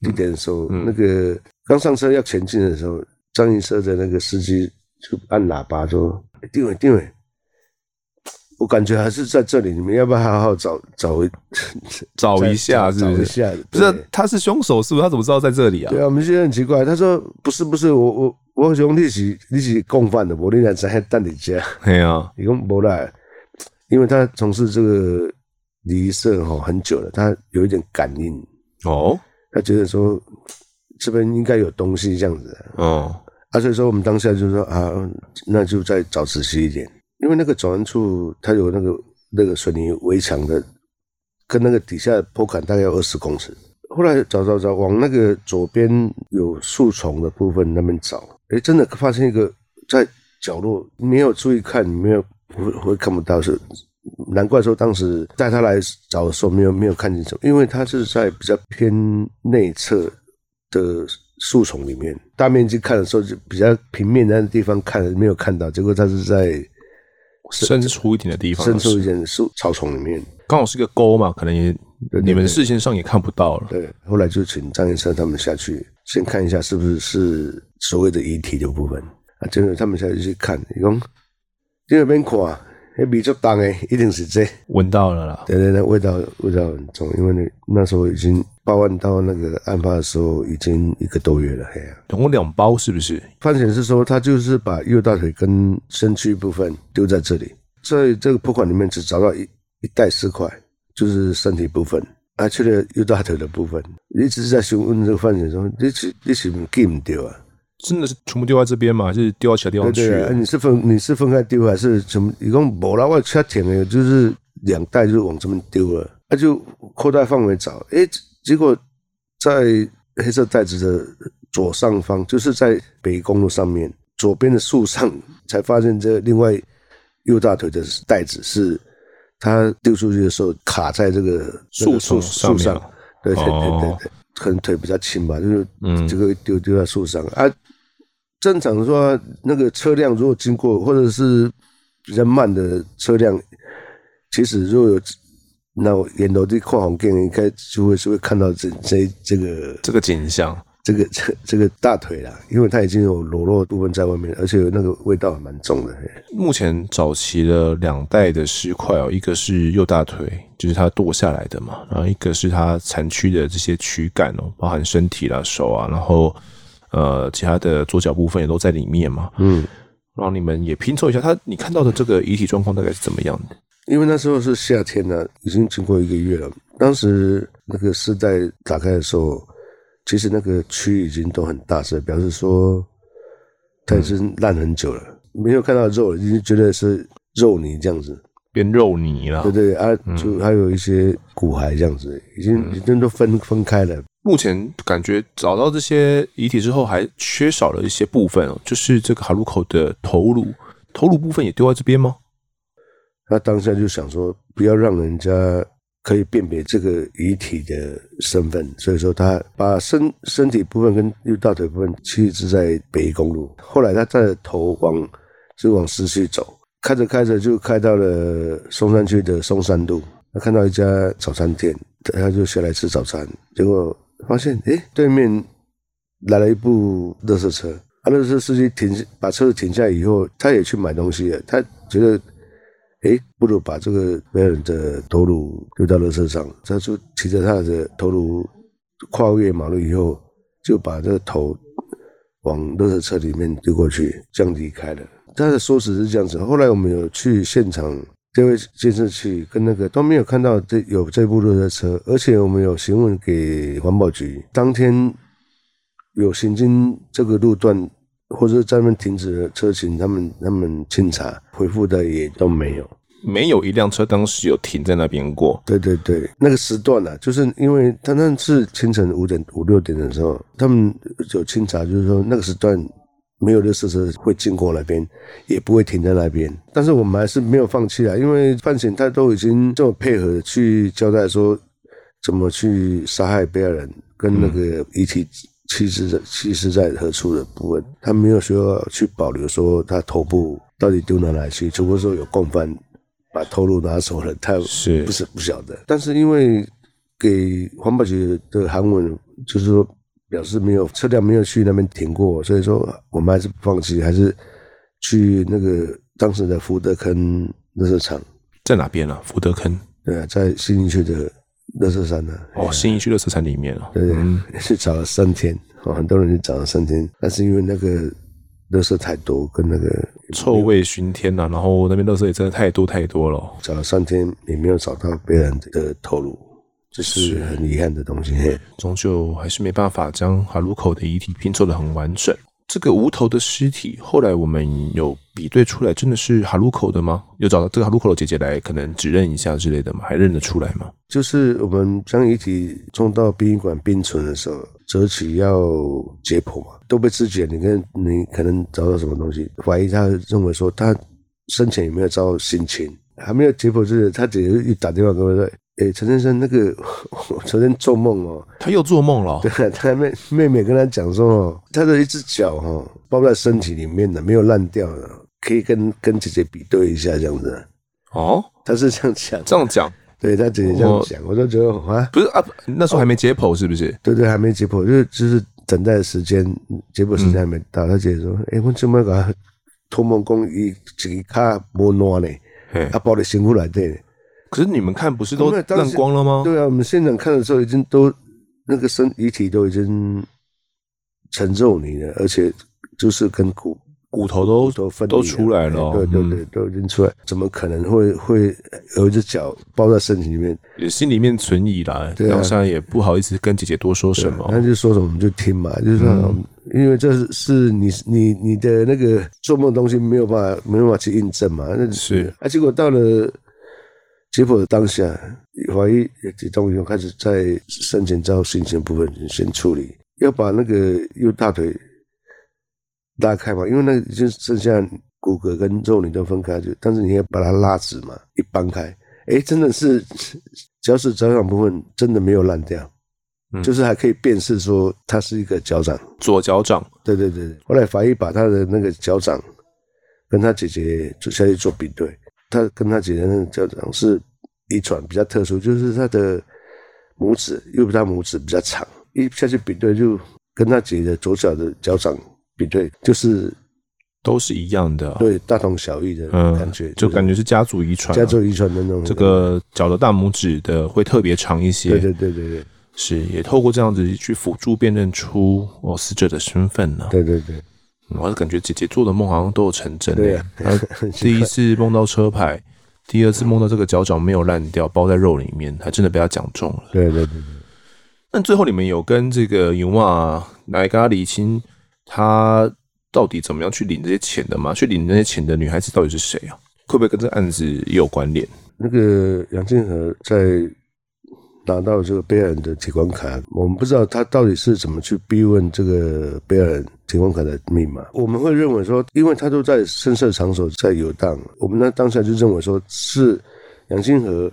B: 地点的时候，嗯嗯、那个刚上车要前进的时候，张营社的那个司机。就按喇叭说：“定位，定位，我感觉还是在这里，你们要不要好好找找一
A: 找一下？是不是？找一下，不是，他是凶手，是不是？他怎么知道在这里啊？
B: 对啊，我们现在很奇怪。他说：不是，不是，我我我兄弟是你是共犯的，我你俩在等你家。
A: 对啊，
B: 你讲不来，因为他从事这个礼仪社哈很久了，他有一点感应
A: 哦，
B: 他觉得说这边应该有东西这样子哦。”啊，所以说我们当下就说啊，那就再找仔细一点，因为那个转弯处它有那个那个水泥围墙的，跟那个底下坡坎大概有二十公尺。后来找找找，往那个左边有树丛的部分那边找，诶，真的发现一个在角落，没有注意看，没有会会看不到，是难怪说当时带他来找的时候没有没有看清楚，因为他是在比较偏内侧的。树丛里面，大面积看的时候就比较平面的地方看没有看到，结果他是在
A: 深出一点的地方，
B: 深出一点树草丛里面，
A: 刚好是个沟嘛，可能也你们视线上也看不到了。
B: 对，后来就请张医生他们下去先看一下，是不是是所谓的遗体的部分。啊，真的他们下去去看，伊讲第二边看。哎，味足重诶，一定是这
A: 闻到了啦。
B: 对对对，味道味道很重，因为那那时候已经报案到那个案发的时候已经一个多月了，嘿呀、啊。
A: 总共两包是不是？
B: 犯嫌是说他就是把右大腿跟身躯部分丢在这里，在这个破款里面只找到一一袋尸块，就是身体部分，还去了右大腿的部分。一直在询问这个犯嫌说：“你是你是不记唔丢啊？”
A: 真的是全部丢在这边吗？还是丢到其他地方去？
B: 对对、啊，你是分你是分开丢还是什么？一共没啦，我掐钱的，就是两袋就往这边丢了，他、啊、就扩大范围找，哎，结果在黑色袋子的左上方，就是在北公路上面左边的树上，才发现这另外右大腿的袋子是他丢出去的时候卡在这个树树树上，对对对对对，可能腿比较轻吧，就是这个丢丢在树上啊。正常说，那个车辆如果经过，或者是比较慢的车辆，其实如果有那沿途的看红灯，应该就会是会看到这这这个
A: 这个景象，
B: 这个这这个大腿啦，因为它已经有裸露部分在外面，而且那个味道还蛮重的。
A: 目前早期的两袋的尸块哦，一个是右大腿，就是他剁下来的嘛，然后一个是它残躯的这些躯干哦，包含身体啦、手啊，然后。呃，其他的左脚部分也都在里面嘛。嗯，然后你们也拼凑一下，他你看到的这个遗体状况大概是怎么样的？
B: 因为那时候是夏天了，已经经过一个月了。当时那个尸袋打开的时候，其实那个蛆已经都很大声，表示说它已经烂很久了，嗯、没有看到肉，已经觉得是肉泥这样子，
A: 变肉泥了。
B: 对对啊，就还有一些骨骸这样子，已经已经都分分开了。
A: 目前感觉找到这些遗体之后，还缺少了一些部分哦，就是这个哈鲁口的头颅，头颅部分也丢在这边吗？
B: 他当下就想说，不要让人家可以辨别这个遗体的身份，所以说他把身身体部分跟右大腿部分弃置在北宜公路。后来他带着头往就往市区走，开着开着就开到了松山区的松山路，他看到一家早餐店，他就下来吃早餐，结果。发现诶，对面来了一部垃圾车，啊，垃圾司机停，把车子停下以后，他也去买东西了。他觉得，诶，不如把这个别人的头颅丢到垃圾上，他就骑着他的头颅跨越马路以后，就把这个头往垃圾车里面丢过去，这样离开了。他的说辞是这样子。后来我们有去现场。这位监视器跟那个都没有看到这有这部垃圾车，而且我们有询问给环保局，当天有行经这个路段或者在那边停止的车型，他们他们清查回复的也都没有，
A: 没有一辆车当时有停在那边过。
B: 对对对，那个时段呢、啊，就是因为他那是清晨五点五六点的时候，他们有清查，就是说那个时段。没有的车车会经过那边，也不会停在那边。但是我们还是没有放弃啊，因为犯嫌他都已经这么配合去交代说怎么去杀害被害人，跟那个遗体弃置在弃置在何处的部分，他没有说要去保留说他头部到底丢到哪里去，除非说有共犯把头颅拿走了，他是不是不晓得？但是因为给环保局的韩文就是说。表示没有车辆没有去那边停过，所以说我们还是不放弃，还是去那个当时的福德坑热车场，
A: 在哪边啊？福德坑？
B: 对啊，在新义区的垃圾山呢、啊。
A: 哦，新一区乐色山里面啊。
B: 对对，嗯、是找了三天，哦，很多人去找了三天，但是因为那个乐色太多，跟那个
A: 臭味熏天呐、啊，然后那边乐色也真的太多太多了，
B: 找了三天也没有找到别人的头颅。这是很遗憾的东西，
A: 终究还是没办法将哈鲁口的遗体拼凑的很完整。这个无头的尸体，后来我们有比对出来，真的是哈鲁口的吗？有找到这个哈鲁口的姐姐来，可能指认一下之类的吗？还认得出来吗？
B: 就是我们将遗体送到殡仪馆冰存的时候，择期要解剖嘛，都被肢解，你看你可能找到什么东西？怀疑他认为说他生前有没有遭到性侵，还没有解剖之前，他姐姐一打电话给我说。哎，陈先生，那个 我昨天做梦哦，
A: 他又做梦了。
B: 对，他妹妹妹跟他讲说哦，他的一只脚哈包在身体里面的，没有烂掉的，可以跟跟姐姐比对一下这样子。
A: 哦，
B: 他是这样讲，
A: 这样讲，
B: 对他姐姐这样讲，我，我都觉得啊，
A: 不是啊，那时候还没解剖是不是？
B: 对对，还没解剖，就是就是等待的时间，结果时间还没到，嗯、他姐姐说：“哎、欸，我怎么搞？托梦讲伊一个卡无暖呢？啊，包的辛苦来对。
A: 可是你们看不是都烂光了吗？
B: 对啊，我们现场看的时候已经都那个身遗体都已经成肉泥了，而且就是跟骨。”
A: 骨头都都分都出来了，
B: 对对对，都已经出来，怎么可能会会有一只脚包在身体里面？
A: 也心里面存疑啦，对啊，现在也不好意思跟姐姐多说什么，
B: 那就说什么我们就听嘛，就是说，因为这是是你你你的那个做梦的东西没有办法没有办法去印证嘛，那
A: 是
B: 啊，结果到了解剖的当下，法医这东西开始在生前照心情部分先处理，要把那个右大腿。拉开嘛，因为那已经剩下骨骼跟肉你都分开，就但是你要把它拉直嘛，一掰开，哎，真的是只要是脚掌部分真的没有烂掉，嗯，就是还可以辨识说它是一个脚掌，
A: 左脚掌。
B: 对对对，后来法医把他的那个脚掌跟他姐姐就下去做比对，他跟他姐姐那个脚掌是遗传比较特殊，就是他的拇指右边他拇指比较长，一下去比对就跟他姐姐左脚的脚掌。比对就是
A: 都是一样的，
B: 对，大同小异的感觉，
A: 就感觉是家族遗传，
B: 家族遗传的那种。
A: 这个脚的大拇指的会特别长一些，
B: 对对对对对，
A: 是也透过这样子去辅助辨认出哦死者的身份呢。
B: 对对对，
A: 我是感觉姐姐做的梦好像都有成真的。第一次梦到车牌，第二次梦到这个脚掌没有烂掉，包在肉里面，还真的被他讲中了。
B: 对对对对，
A: 那最后你们有跟这个尤玛来跟他理清？他到底怎么样去领这些钱的吗？去领那些钱的女孩子到底是谁啊？会不会跟这个案子也有关联？
B: 那个杨金河在拿到这个贝尔的提款卡，我们不知道他到底是怎么去逼问这个贝尔提款卡的密码。我们会认为说，因为他都在深色场所在游荡，我们那当下就认为说是杨金河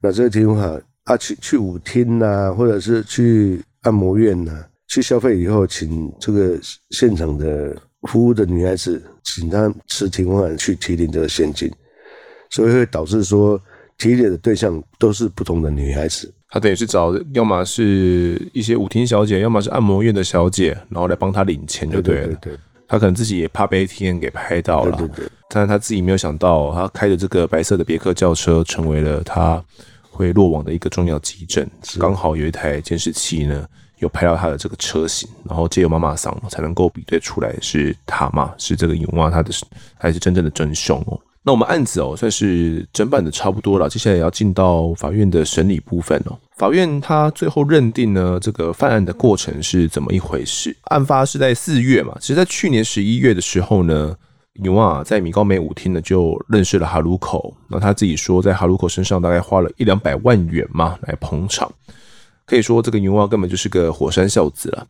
B: 拿这个提款卡啊去去舞厅呐、或者是去按摩院呐、去消费以后，请这个现场的服务的女孩子，请她持提款卡去提领这个现金，所以会导致说提领的对象都是不同的女孩子。
A: 他等于是找，要么是一些舞厅小姐，要么是按摩院的小姐，然后来帮他领钱就对了。对，对，对，他可能自己也怕被 ATM 给拍到了，对对对。但是他自己没有想到，他开的这个白色的别克轿车，成为了他会落网的一个重要基证。刚好有一台监视器呢。有拍到他的这个车型，然后借由妈妈桑才能够比对出来是他嘛？是这个勇娃，他的还是真正的真凶哦？那我们案子哦算是侦办的差不多了，接下来也要进到法院的审理部分哦。法院他最后认定呢，这个犯案的过程是怎么一回事？案发是在四月嘛？其实，在去年十一月的时候呢，勇娃在米高梅舞厅呢就认识了哈鲁口，那他自己说在哈鲁口身上大概花了一两百万元嘛来捧场。可以说，这个牛蛙根本就是个火山孝子了。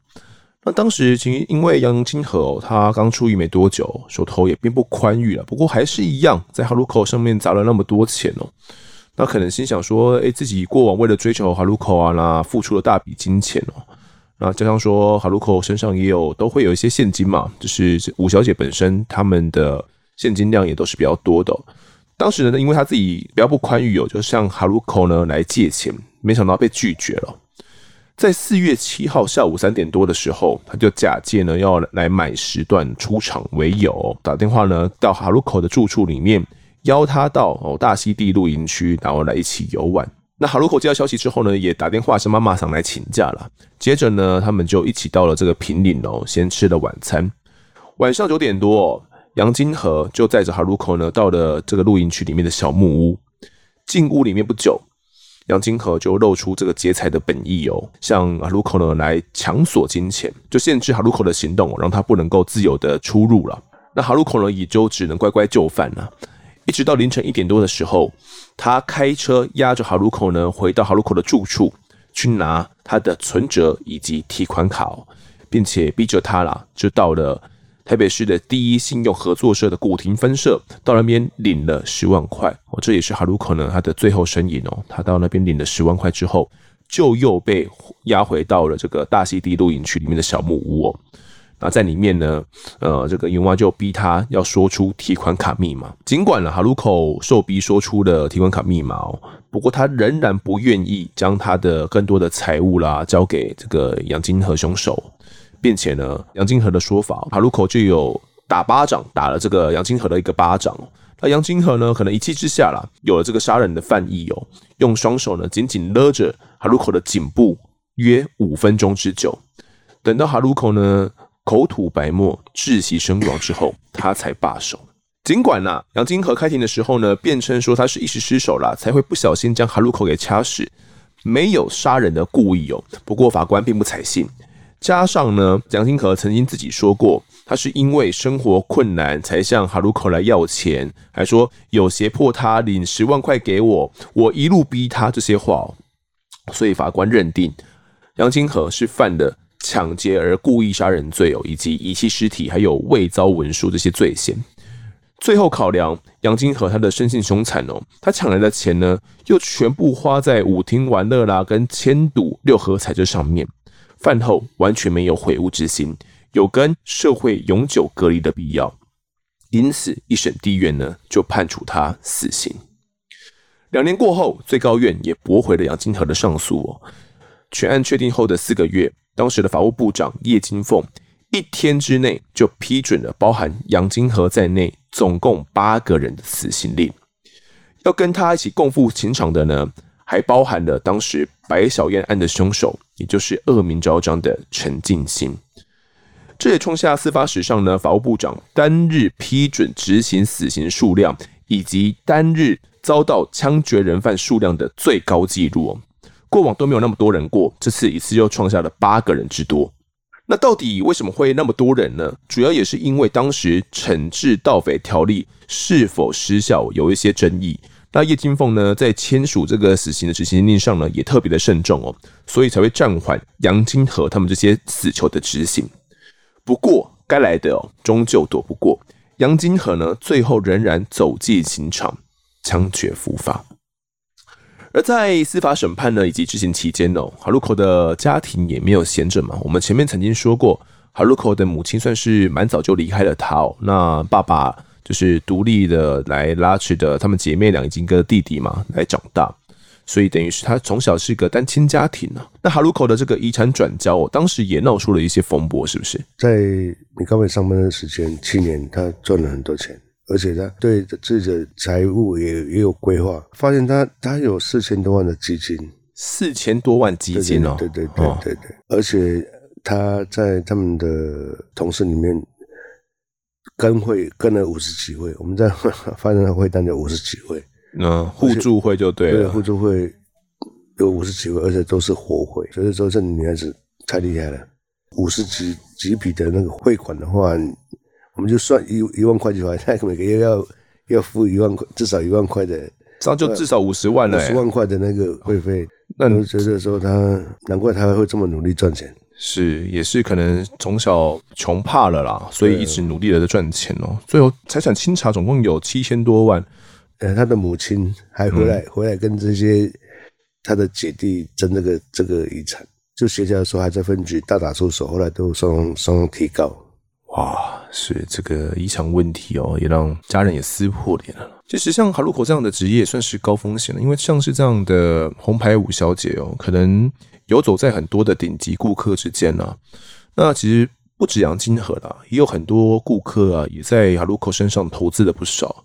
A: 那当时，其实因为杨金河哦，他刚出狱没多久，手头也并不宽裕了。不过还是一样，在哈鲁口上面砸了那么多钱哦。那可能心想说，哎，自己过往为了追求哈鲁口啊，那付出了大笔金钱哦。那加上说，哈鲁口身上也有都会有一些现金嘛，就是五小姐本身他们的现金量也都是比较多的。当时呢，因为他自己比较不宽裕哦，就向哈鲁口呢来借钱，没想到被拒绝了。在四月七号下午三点多的时候，他就假借呢要来买时段出场为由，打电话呢到哈鲁口的住处里面，邀他到哦大溪地露营区，然后来一起游玩。那哈鲁口接到消息之后呢，也打电话向妈妈桑来请假了。接着呢，他们就一起到了这个平岭哦，先吃了晚餐。晚上九点多，杨金河就载着哈鲁口呢到了这个露营区里面的小木屋。进屋里面不久。杨金河就露出这个劫财的本意哦，向哈鲁口呢来强索金钱，就限制哈鲁口的行动，让他不能够自由的出入了。那哈鲁口呢也就只能乖乖就范了。一直到凌晨一点多的时候，他开车押着哈鲁口呢回到哈鲁口的住处，去拿他的存折以及提款卡哦，并且逼着他啦，就到了。台北市的第一信用合作社的古亭分社到那边领了十万块哦，这也是哈鲁口呢他的最后身影哦。他到那边领了十万块之后，就又被押回到了这个大溪地露营区里面的小木屋哦。啊，在里面呢，呃，这个银娃就逼他要说出提款卡密码。尽管呢，哈鲁口受逼说出了提款卡密码哦，不过他仍然不愿意将他的更多的财物啦交给这个杨金河凶手，并且呢，杨金河的说法，哈鲁口就有打巴掌打了这个杨金河的一个巴掌。那杨金河呢，可能一气之下啦，有了这个杀人的犯意哦，用双手呢紧紧勒着哈鲁口的颈部约五分钟之久。等到哈鲁口呢口吐白沫、窒息身亡之后，他才罢手。尽管呐，杨金河开庭的时候呢，辩称说他是一时失手啦，才会不小心将哈鲁口给掐死，没有杀人的故意哦。不过法官并不采信。加上呢，杨金河曾经自己说过，他是因为生活困难才向哈鲁口来要钱，还说有胁迫他领十万块给我，我一路逼他这些话，所以法官认定杨金河是犯了。抢劫而故意杀人罪哦，以及遗弃尸体，还有伪造文书这些罪嫌。最后考量杨金河他的生性凶残哦，他抢来的钱呢，又全部花在舞厅玩乐啦，跟签赌六合彩这上面。饭后完全没有悔悟之心，有跟社会永久隔离的必要。因此，一审地院呢就判处他死刑。两年过后，最高院也驳回了杨金河的上诉哦。全案确定后的四个月。当时的法务部长叶金凤一天之内就批准了包含杨金河在内总共八个人的死刑令。要跟他一起共赴刑场的呢，还包含了当时白小燕案的凶手，也就是恶名昭彰的陈进兴。这也创下司法史上呢，法务部长单日批准执行死刑数量以及单日遭到枪决人犯数量的最高纪录哦。过往都没有那么多人过，这次一次又创下了八个人之多。那到底为什么会那么多人呢？主要也是因为当时惩治盗匪条例是否失效有一些争议。那叶金凤呢，在签署这个死刑的执行令上呢，也特别的慎重哦，所以才会暂缓杨金河他们这些死囚的执行。不过该来的哦，终究躲不过。杨金河呢，最后仍然走进刑场，枪决伏法。而在司法审判呢，以及执行期间哦，哈鲁口的家庭也没有闲着嘛。我们前面曾经说过，哈鲁口的母亲算是蛮早就离开了他哦。那爸爸就是独立的来拉扯的，他们姐妹俩已经跟弟弟嘛来长大，所以等于是他从小是一个单亲家庭啊。那哈鲁口的这个遗产转交哦，当时也闹出了一些风波，是不是？
B: 在你刚才上班的时间，七年他赚了很多钱。而且他对自己的财务也也有规划，发现他他有四千多万的基金，
A: 四千多万基金哦，
B: 对对对对对对，而且他在他们的同事里面跟会跟了五十几位，我们在 发现他会单有五十几位，
A: 嗯，互助会就对了，
B: 对，互助会有五十几位，而且都是活会，所以说这女孩子太厉害了，五十几几笔的那个汇款的话。我们就算一一万块就好，他每个月要要付一万块，至少一万块的，
A: 这样就至少五十万了，五
B: 十万块的那个会费。那你觉得说他难怪他会这么努力赚钱？
A: 是，也是可能从小穷怕了啦，所以一直努力的在赚钱哦。最后财产清查总共有七千多万，
B: 呃，他的母亲还回来、嗯、回来跟这些他的姐弟争这个这个遗产，就学校说还在分局大打出手，后来都双双提告。
A: 哇，是这个遗产问题哦，也让家人也撕破脸了。其实像哈鲁口这样的职业也算是高风险的，因为像是这样的红牌五小姐哦，可能游走在很多的顶级顾客之间呢、啊。那其实不止杨金河啦，也有很多顾客啊，也在哈鲁口身上投资了不少。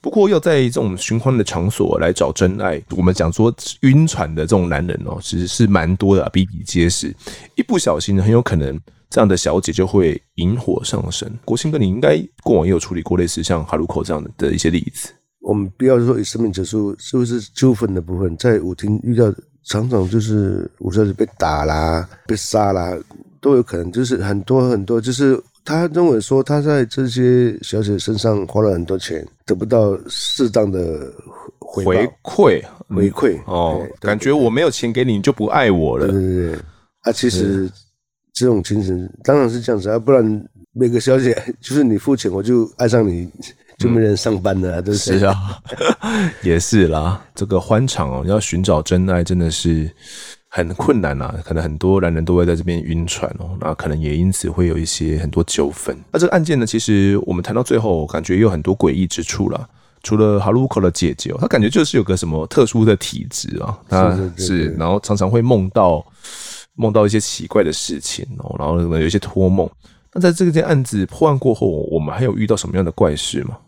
A: 不过要在这种寻欢的场所来找真爱，我们讲说晕船的这种男人哦，其实是蛮多的、啊，比比皆是。一不小心很有可能。这样的小姐就会引火上身。国兴哥，你应该过往也有处理过类似像哈鲁口这样的的一些例子。
B: 我们不要说以生命结束，是不是纠纷的部分，在舞厅遇到常常就是五小姐被打啦、被杀啦，都有可能。就是很多很多，就是他认为说他在这些小姐身上花了很多钱，得不到适当的回
A: 回馈
B: 回馈
A: 哦，感觉我没有钱给你，你就不爱我了。
B: 对对对，啊，其实。这种精神当然是这样子啊，不然每个小姐就是你付钱我就爱上你，就没人上班了，啊，都、嗯、是
A: 啊，也是啦。这个欢场哦，要寻找真爱真的是很困难啊，可能很多男人都会在这边晕船哦，那可能也因此会有一些很多纠纷。那这个案件呢，其实我们谈到最后，感觉也有很多诡异之处了。除了哈鲁口的姐姐哦，她感觉就是有个什么特殊的体质啊，她是，然后常常会梦到梦到一些奇怪的事情哦，然后呢有一些托梦。那在这件案子破案过后，我们还有遇到什么样的怪事吗？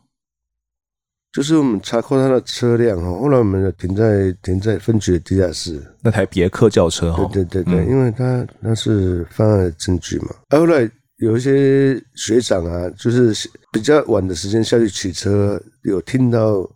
B: 就是我们查扣他的车辆哈，后来我们停在停在分局的地下室，
A: 那台别克轿车哈，
B: 对对对对，嗯、因为他那是犯案的证据嘛。啊，后来有一些学长啊，就是比较晚的时间下去取车，有听到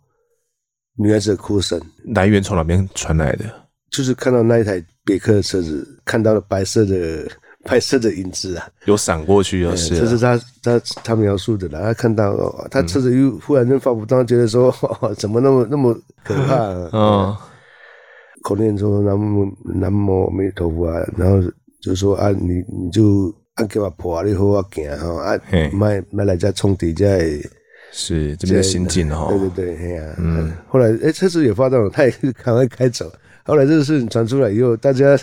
B: 女孩子的哭声，
A: 来源从哪边传来的？
B: 就是看到那一台别克的车子，看到了白色的。拍摄的影子啊，
A: 有闪过去就是，
B: 这是他他他描述的啦。他看到他车子又忽然间发不动，觉得说 怎么那么那么可怕啊？嗯，口念说南无南无阿弥陀佛啊，然后就说啊，你你就按给我破你好我行哈啊，卖卖来家冲底在
A: 是这边的心境哈。
B: 对对对，哎呀，嗯，后来哎车子也发动了，他也赶快开走。后来这个事情传出来以后，大家。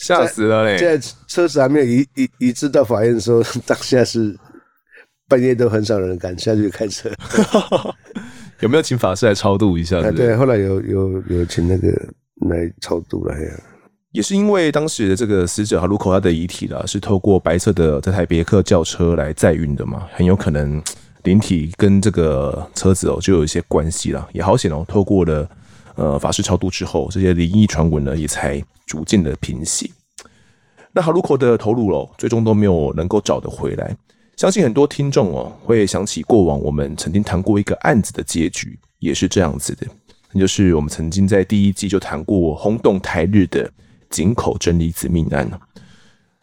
A: 吓死了嘞！
B: 现在车子还没有移移移至到法院的时候，当下是半夜都很少人敢下去开车。
A: 有没有请法师来超度一下？
B: 对，后来有有有请那个来超度了呀。
A: 也是因为当时的这个死者哈鲁口他的遗体啦，是透过白色的这台别克轿车来载运的嘛，很有可能灵体跟这个车子哦就有一些关系啦。也好险哦，透过了呃法师超度之后，这些灵异传闻呢也才。逐渐的平息。那哈鲁口的头颅哦，最终都没有能够找得回来。相信很多听众哦，会想起过往我们曾经谈过一个案子的结局，也是这样子的。那就是我们曾经在第一季就谈过轰动台日的井口真理子命案。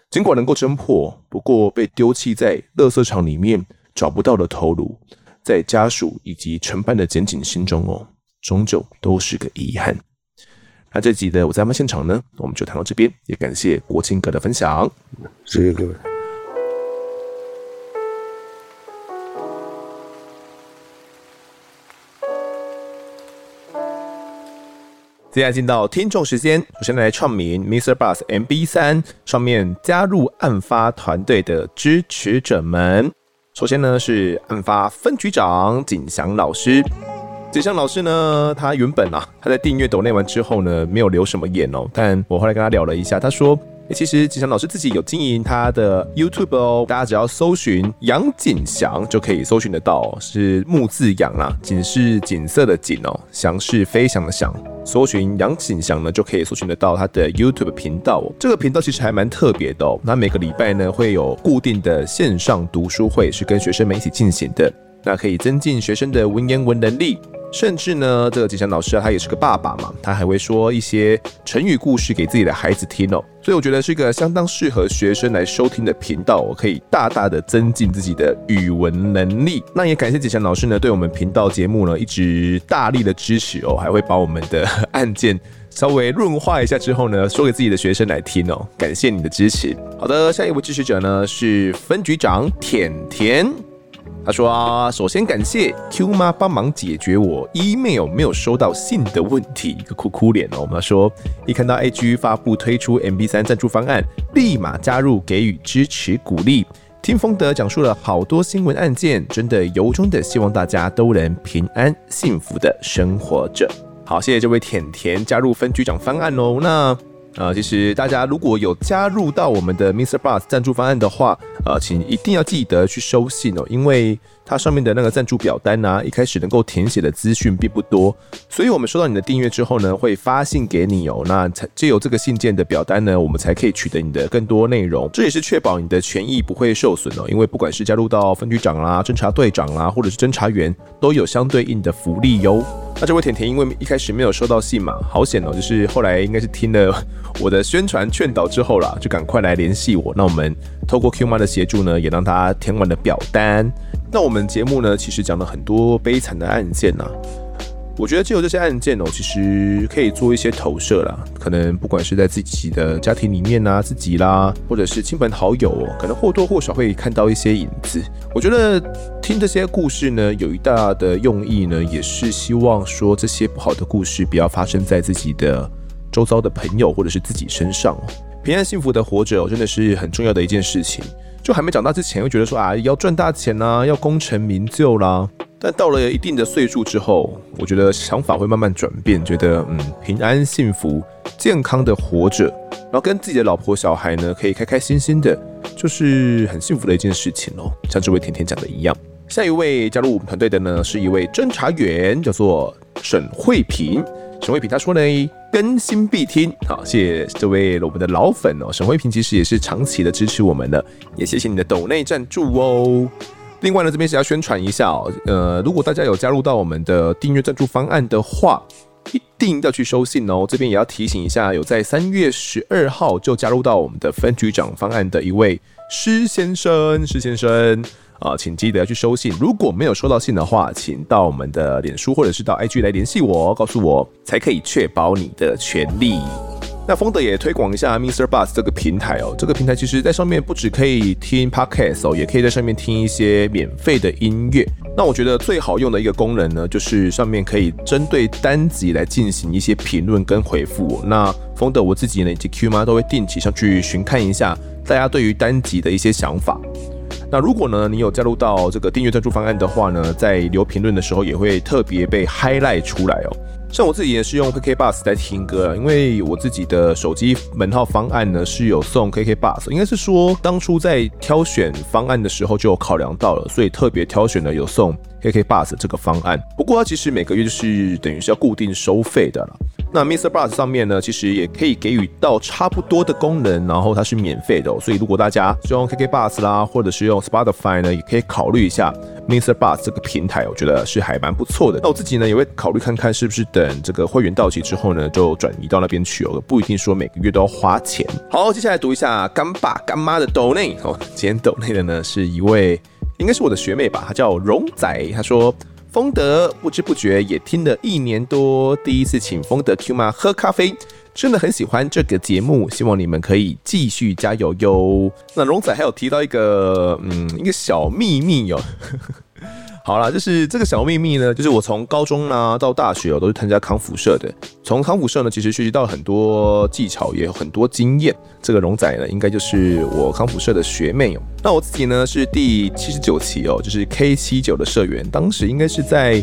A: 尽管能够侦破，不过被丢弃在垃圾场里面找不到的头颅，在家属以及承办的检警心中哦，终究都是个遗憾。那这集的我在案发现场呢，我们就谈到这边，也感谢国清哥的分享，
B: 谢谢各位。
A: 接下来进到听众时间，首先来创名 Mr. Bus MB 三上面加入案发团队的支持者们。首先呢是案发分局长景祥老师。景祥老师呢，他原本啊，他在订阅抖内完之后呢，没有留什么言哦。但我后来跟他聊了一下，他说，其实景祥老师自己有经营他的 YouTube 哦，大家只要搜寻杨景祥就可以搜寻得到，是木字杨啊，景是景色的景哦，祥是飞翔的翔，搜寻杨景祥呢就可以搜寻得到他的 YouTube 频道哦。这个频道其实还蛮特别的哦，那每个礼拜呢会有固定的线上读书会，是跟学生们一起进行的，那可以增进学生的文言文能力。甚至呢，这个景祥老师啊，他也是个爸爸嘛，他还会说一些成语故事给自己的孩子听哦，所以我觉得是一个相当适合学生来收听的频道，我可以大大的增进自己的语文能力。那也感谢景祥老师呢，对我们频道节目呢一直大力的支持哦，还会把我们的案件稍微润化一下之后呢，说给自己的学生来听哦，感谢你的支持。好的，下一位支持者呢是分局长甜甜。他说，首先感谢 Q 妈帮忙解决我 email 没有收到信的问题，一个哭哭脸哦。我们说一看到 AG 发布推出 MB3 赞助方案，立马加入给予支持鼓励。听风德讲述了好多新闻案件，真的由衷的希望大家都能平安幸福的生活着。好，谢谢这位甜甜加入分局长方案哦。那。呃，其实大家如果有加入到我们的 Mr. Bus 赞助方案的话，呃，请一定要记得去收信哦，因为它上面的那个赞助表单呢、啊，一开始能够填写的资讯并不多，所以我们收到你的订阅之后呢，会发信给你哦，那才借由这个信件的表单呢，我们才可以取得你的更多内容，这也是确保你的权益不会受损哦，因为不管是加入到分局长啦、侦查队长啦，或者是侦查员，都有相对应的福利哟。那这位甜甜因为一开始没有收到信嘛，好险哦，就是后来应该是听了我的宣传劝导之后啦，就赶快来联系我。那我们透过 Q 妈的协助呢，也让他填完了表单。那我们节目呢，其实讲了很多悲惨的案件呐。我觉得借由这些案件哦，其实可以做一些投射啦。可能不管是在自己的家庭里面啊，自己啦，或者是亲朋好友哦，可能或多或少会看到一些影子。我觉得听这些故事呢，有一大的用意呢，也是希望说这些不好的故事不要发生在自己的周遭的朋友或者是自己身上。平安幸福的活着，真的是很重要的一件事情。就还没长大之前，会觉得说啊，要赚大钱啦，要功成名就啦。但到了一定的岁数之后，我觉得想法会慢慢转变，觉得嗯，平安幸福、健康的活着，然后跟自己的老婆小孩呢，可以开开心心的，就是很幸福的一件事情哦。像这位甜甜讲的一样。下一位加入我们团队的呢，是一位侦查员，叫做沈慧萍。沈慧萍他说呢，更新必听。好，谢谢这位我们的老粉哦。沈慧平其实也是长期的支持我们的，也谢谢你的抖内赞助哦。另外呢，这边是要宣传一下哦，呃，如果大家有加入到我们的订阅赞助方案的话，一定要去收信哦。这边也要提醒一下，有在三月十二号就加入到我们的分局长方案的一位施先生，施先生啊，请记得要去收信。如果没有收到信的话，请到我们的脸书或者是到 IG 来联系我，告诉我，才可以确保你的权利。那丰德也推广一下 Mr. Bus 这个平台哦。这个平台其实在上面不只可以听 Podcast 哦，也可以在上面听一些免费的音乐。那我觉得最好用的一个功能呢，就是上面可以针对单集来进行一些评论跟回复。那丰德我自己呢以及 Q 妈都会定期上去巡看一下大家对于单集的一些想法。那如果呢你有加入到这个订阅赞助方案的话呢，在留评论的时候也会特别被 highlight 出来哦。像我自己也是用 KK Bus 在听歌，因为我自己的手机门号方案呢是有送 KK Bus，应该是说当初在挑选方案的时候就有考量到了，所以特别挑选了有送 KK Bus 这个方案。不过它其实每个月就是等于是要固定收费的了。那 Mr. Bus 上面呢，其实也可以给予到差不多的功能，然后它是免费的。所以如果大家是用 KK Bus 啦，或者是用 Spotify 呢，也可以考虑一下 Mr. Bus 这个平台，我觉得是还蛮不错的。那我自己呢，也会考虑看看是不是等这个会员到期之后呢，就转移到那边去哦，不一定说每个月都要花钱。好，接下来读一下干爸干妈的 Donate 哦。今天 Donate 的呢是一位，应该是我的学妹吧，她叫荣仔，她说。丰德不知不觉也听了一年多，第一次请丰德 Q 妈喝咖啡，真的很喜欢这个节目，希望你们可以继续加油哟。那荣仔还有提到一个，嗯，一个小秘密哟。好啦，就是这个小秘密呢，就是我从高中呢到大学哦，都是参加康复社的。从康复社呢，其实学习到很多技巧，也有很多经验。这个荣仔呢，应该就是我康复社的学妹哦。那我自己呢，是第七十九期哦，就是 K 七九的社员，当时应该是在。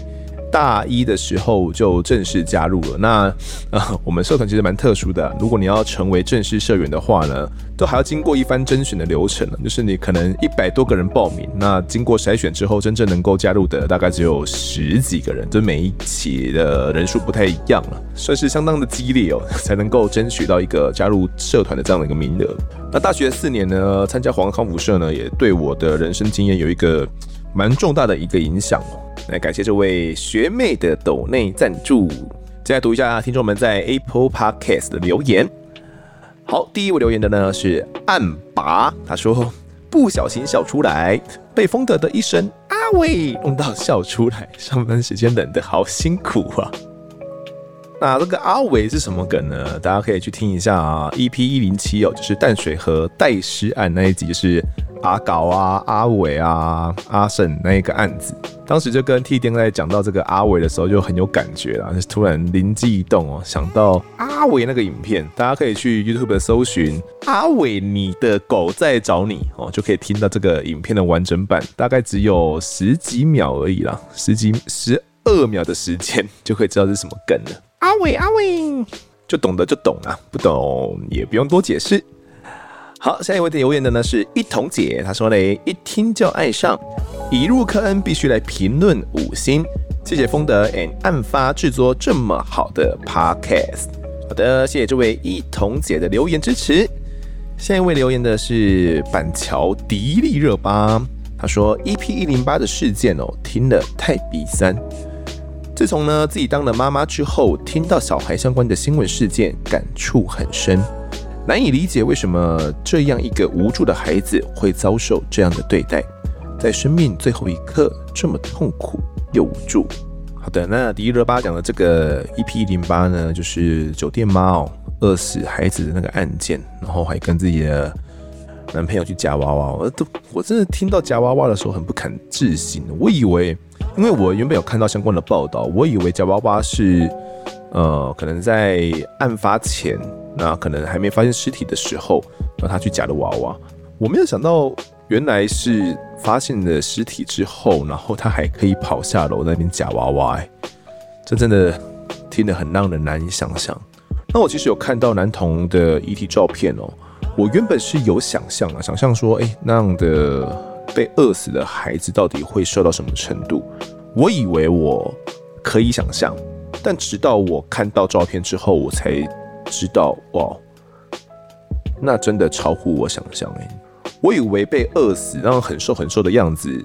A: 大一的时候就正式加入了。那、呃，我们社团其实蛮特殊的。如果你要成为正式社员的话呢，都还要经过一番甄选的流程了。就是你可能一百多个人报名，那经过筛选之后，真正能够加入的大概只有十几个人。就每一期的人数不太一样了，算是相当的激烈哦，才能够争取到一个加入社团的这样的一个名额。那大学四年呢，参加黄康辅社呢，也对我的人生经验有一个蛮重大的一个影响哦。来感谢这位学妹的抖内赞助。接下来读一下听众们在 Apple Podcast 的留言。好，第一位留言的呢是暗拔，他说不小心笑出来，被风德的一声阿伟弄到笑出来。上班时间冷得好辛苦啊。那这个阿伟是什么梗呢？大家可以去听一下啊，EP 一零七哦，就是淡水河代尸案那一集，就是。阿搞啊，阿伟啊，阿胜那一个案子，当时就跟 T 电在讲到这个阿伟的时候，就很有感觉啦，就突然灵机一动哦，想到阿伟那个影片，大家可以去 YouTube 搜寻阿伟，你的狗在找你哦，就可以听到这个影片的完整版，大概只有十几秒而已啦，十几十二秒的时间就可以知道是什么梗了。阿伟阿伟，就懂得就懂啊，不懂也不用多解释。好，下一位留言的呢是一彤姐，她说嘞，一听就爱上，一入坑恩必须来评论五星，谢谢丰德 and 案发制作这么好的 podcast。好的，谢谢这位一彤姐的留言支持。下一位留言的是板桥迪丽热巴，她说 EP 一零八的事件哦，听了太鼻酸。自从呢自己当了妈妈之后，听到小孩相关的新闻事件，感触很深。难以理解为什么这样一个无助的孩子会遭受这样的对待，在生命最后一刻这么痛苦又无助。好的，那迪丽热巴讲的这个 EP 一零八呢，就是酒店妈哦饿死孩子的那个案件，然后还跟自己的男朋友去夹娃娃。我都我真的听到夹娃娃的时候很不敢置信，我以为因为我原本有看到相关的报道，我以为夹娃娃是呃，可能在案发前，那可能还没发现尸体的时候，让他去夹的娃娃。我没有想到，原来是发现了尸体之后，然后他还可以跑下楼那边夹娃娃，哎，这真的听得很让人难以想象。那我其实有看到男童的遗体照片哦，我原本是有想象啊，想象说，哎，那样的。被饿死的孩子到底会瘦到什么程度？我以为我可以想象，但直到我看到照片之后，我才知道，哇，那真的超乎我想象诶。我以为被饿死，然后很瘦很瘦的样子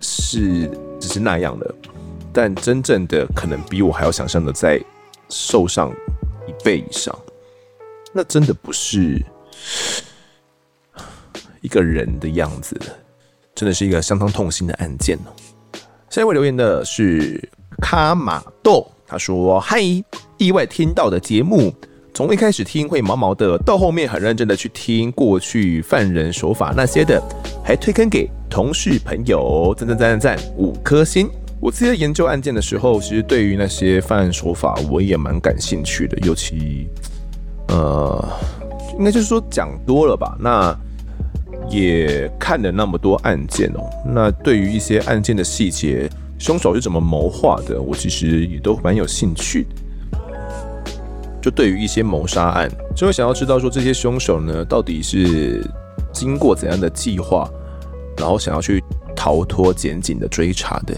A: 是只是那样的，但真正的可能比我还要想象的再瘦上一倍以上，那真的不是一个人的样子。真的是一个相当痛心的案件哦。下一位留言的是卡马豆，他说：“嗨，意外听到的节目，从一开始听会毛毛的，到后面很认真的去听过去犯人手法那些的，还推坑给同事朋友，赞赞赞赞赞，五颗星。我自己在研究案件的时候，其实对于那些犯案手法我也蛮感兴趣的，尤其呃，应该就是说讲多了吧，那。”也看了那么多案件哦，那对于一些案件的细节，凶手是怎么谋划的，我其实也都蛮有兴趣。就对于一些谋杀案，就会想要知道说这些凶手呢，到底是经过怎样的计划，然后想要去逃脱检警的追查的。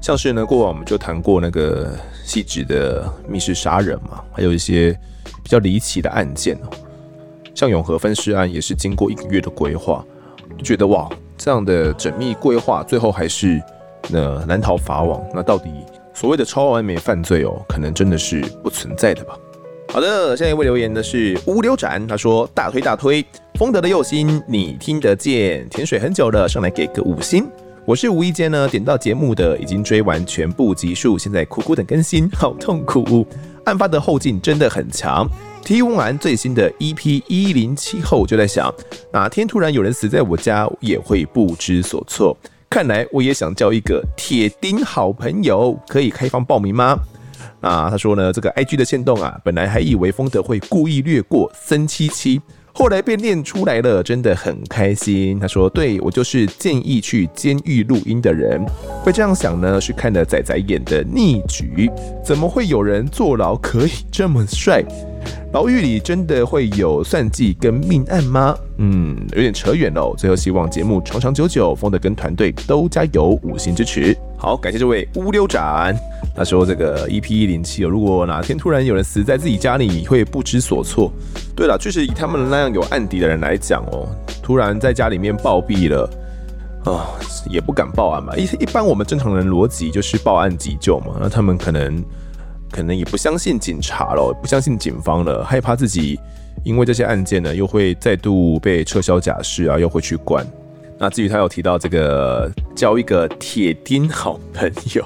A: 像是呢，过往我们就谈过那个细致的密室杀人嘛，还有一些比较离奇的案件哦。像永和分尸案也是经过一个月的规划，觉得哇，这样的缜密规划，最后还是呃难逃法网。那到底所谓的超完美犯罪哦，可能真的是不存在的吧？好的，下一位留言的是乌流斩，他说大推大推，丰德的右心你听得见，潜水很久了，上来给个五星。我是无意间呢点到节目的，已经追完全部集数，现在苦苦等更新，好痛苦。案发的后劲真的很强。听完最新的 EP 一零七后，就在想哪天突然有人死在我家，也会不知所措。看来我也想交一个铁钉好朋友，可以开放报名吗？啊，他说呢，这个 IG 的限动啊，本来还以为风德会故意略过森七七，后来被念出来了，真的很开心。他说，对，我就是建议去监狱录音的人，会这样想呢，是看了仔仔演的逆局，怎么会有人坐牢可以这么帅？牢狱里真的会有算计跟命案吗？嗯，有点扯远喽。最后希望节目长长久久，丰德跟团队都加油，五星支持。好，感谢这位乌溜斩。他说这个 EP 一零七，如果哪天突然有人死在自己家里，会不知所措。对了，确实以他们那样有案底的人来讲哦，突然在家里面暴毙了啊，也不敢报案嘛。一一般我们正常人逻辑就是报案急救嘛，那他们可能。可能也不相信警察了，不相信警方了，害怕自己因为这些案件呢，又会再度被撤销假释啊，又会去关。那至于他有提到这个交一个铁钉好朋友，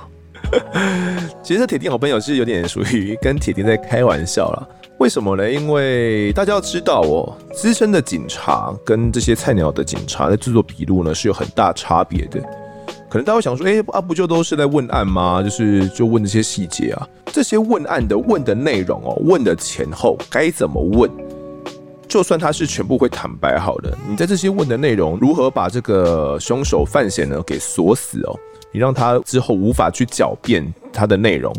A: 其实铁钉好朋友是有点属于跟铁钉在开玩笑了。为什么呢？因为大家要知道哦，资深的警察跟这些菜鸟的警察在制作笔录呢，是有很大差别的。可能大家会想说，哎、啊不就都是在问案吗？就是就问这些细节啊，这些问案的问的内容哦，问的前后该怎么问？就算他是全部会坦白好的，你在这些问的内容如何把这个凶手犯嫌呢给锁死哦？你让他之后无法去狡辩他的内容，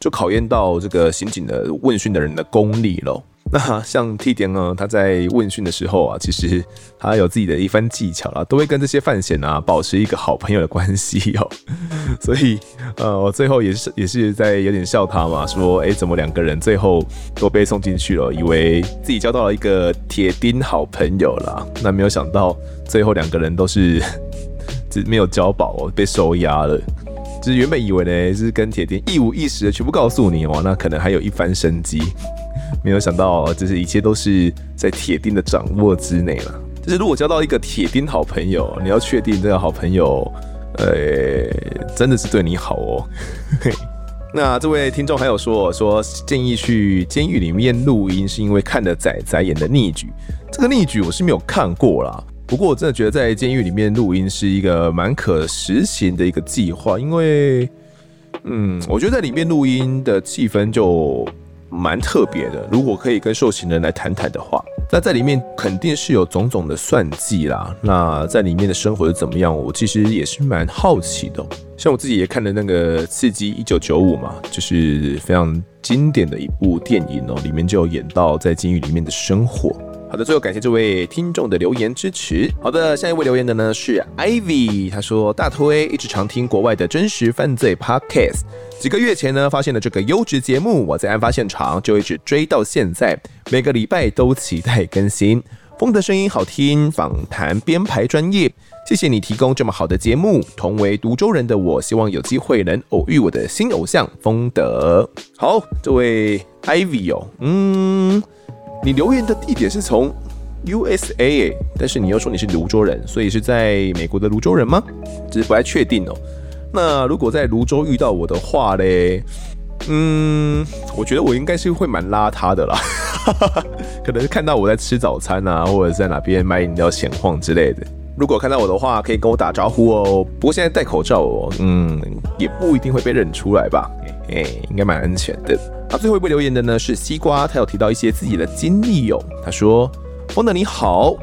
A: 就考验到这个刑警的问讯的人的功力喽。那像 T 点呢，他在问讯的时候啊，其实他有自己的一番技巧啦，都会跟这些犯险啊保持一个好朋友的关系哦。所以呃，我最后也是也是在有点笑他嘛，说哎、欸，怎么两个人最后都被送进去了，以为自己交到了一个铁钉好朋友啦。那没有想到最后两个人都是只没有交保哦，被收押了。就是原本以为呢，是跟铁钉一五一十的全部告诉你哦，那可能还有一番生机。没有想到，就是一切都是在铁钉的掌握之内了。就是如果交到一个铁钉好朋友，你要确定这个好朋友，呃、真的是对你好哦。那这位听众还有说，说建议去监狱里面录音，是因为看了仔仔演的逆局。这个逆局我是没有看过啦，不过我真的觉得在监狱里面录音是一个蛮可实行的一个计划，因为，嗯，我觉得在里面录音的气氛就蛮特别的。如果可以跟受刑人来谈谈的话，那在里面肯定是有种种的算计啦。那在里面的生活是怎么样？我其实也是蛮好奇的。像我自己也看了那个《刺激一九九五》嘛，就是非常经典的一部电影哦，里面就有演到在监狱里面的生活。好的，最后感谢这位听众的留言支持。好的，下一位留言的呢是 Ivy，他说大推一直常听国外的真实犯罪 Podcast，几个月前呢发现了这个优质节目，我在案发现场就一直追到现在，每个礼拜都期待更新。风的声音好听，访谈编排专业，谢谢你提供这么好的节目。同为独州人的我，希望有机会能偶遇我的新偶像风德。好，这位 Ivy 哦，嗯。你留言的地点是从 USA，但是你又说你是泸州人，所以是在美国的泸州人吗？只是不太确定哦。那如果在泸州遇到我的话嘞，嗯，我觉得我应该是会蛮邋遢的啦，哈 哈可能是看到我在吃早餐啊，或者在哪边买饮料闲晃之类的。如果看到我的话，可以跟我打招呼哦。不过现在戴口罩哦，嗯，也不一定会被认出来吧？哎、欸，应该蛮安全的。那，最后一位留言的呢是西瓜，他有提到一些自己的经历哟、哦。他说：“风德你好，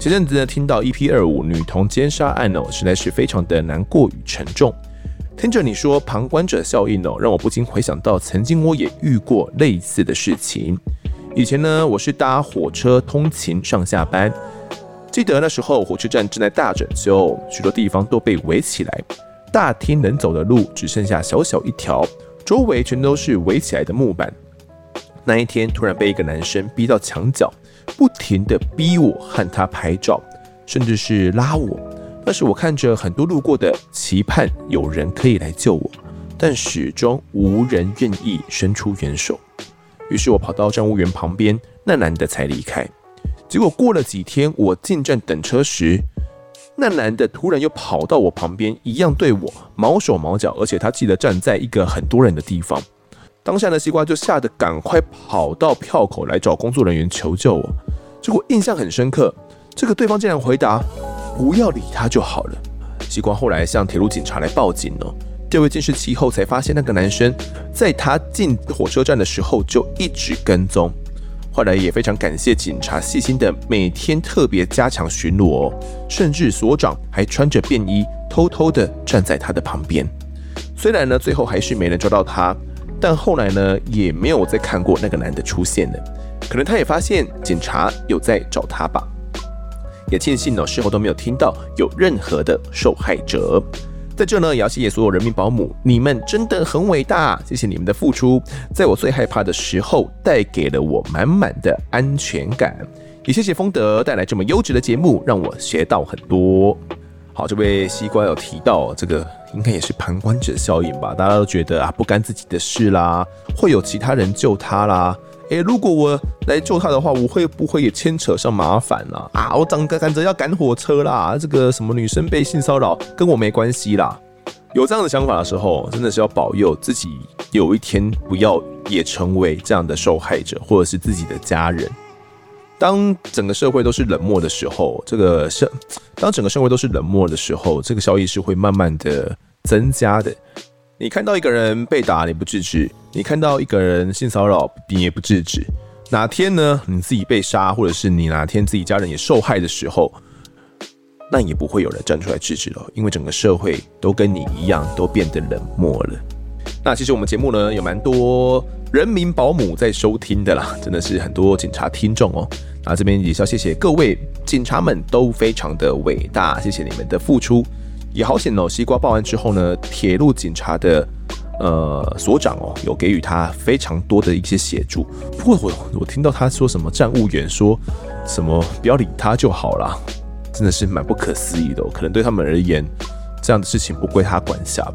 A: 前阵子呢听到 EP 二五女童奸杀案哦，实在是非常的难过与沉重。听着你说旁观者效应哦，让我不禁回想到曾经我也遇过类似的事情。以前呢，我是搭火车通勤上下班，记得那时候火车站正在大整修，许多地方都被围起来，大厅能走的路只剩下小小一条。”周围全都是围起来的木板。那一天突然被一个男生逼到墙角，不停地逼我和他拍照，甚至是拉我。但是我看着很多路过的，期盼有人可以来救我，但始终无人愿意伸出援手。于是我跑到站务员旁边，那男的才离开。结果过了几天，我进站等车时，那男的突然又跑到我旁边，一样对我毛手毛脚，而且他记得站在一个很多人的地方。当下的西瓜就吓得赶快跑到票口来找工作人员求救我。结果印象很深刻，这个对方竟然回答：“不要理他就好了。”西瓜后来向铁路警察来报警了。调阅监视器后才发现，那个男生在他进火车站的时候就一直跟踪。后来也非常感谢警察细心的每天特别加强巡逻，甚至所长还穿着便衣偷偷的站在他的旁边。虽然呢最后还是没能抓到他，但后来呢也没有再看过那个男的出现了。可能他也发现警察有在找他吧。也庆幸呢事后都没有听到有任何的受害者。在这呢，也要谢谢所有人民保姆，你们真的很伟大，谢谢你们的付出，在我最害怕的时候，带给了我满满的安全感。也谢谢丰德带来这么优质的节目，让我学到很多。好，这位西瓜有提到，这个应该也是旁观者效应吧？大家都觉得啊，不干自己的事啦，会有其他人救他啦。诶，如果我来救他的话，我会不会也牵扯上麻烦呢？啊，我赶赶着要赶火车啦，这个什么女生被性骚扰跟我没关系啦。有这样的想法的时候，真的是要保佑自己有一天不要也成为这样的受害者，或者是自己的家人。当整个社会都是冷漠的时候，这个社当整个社会都是冷漠的时候，这个效益是会慢慢的增加的。你看到一个人被打，你不制止；你看到一个人性骚扰，你也不制止。哪天呢？你自己被杀，或者是你哪天自己家人也受害的时候，那也不会有人站出来制止了，因为整个社会都跟你一样，都变得冷漠了。那其实我们节目呢，有蛮多人民保姆在收听的啦，真的是很多警察听众哦。那这边也是要谢谢各位警察们，都非常的伟大，谢谢你们的付出。也好险哦！西瓜报案之后呢，铁路警察的呃所长哦，有给予他非常多的一些协助。不过我我听到他说什么站务员说什么不要理他就好了，真的是蛮不可思议的哦。可能对他们而言，这样的事情不归他管辖吧。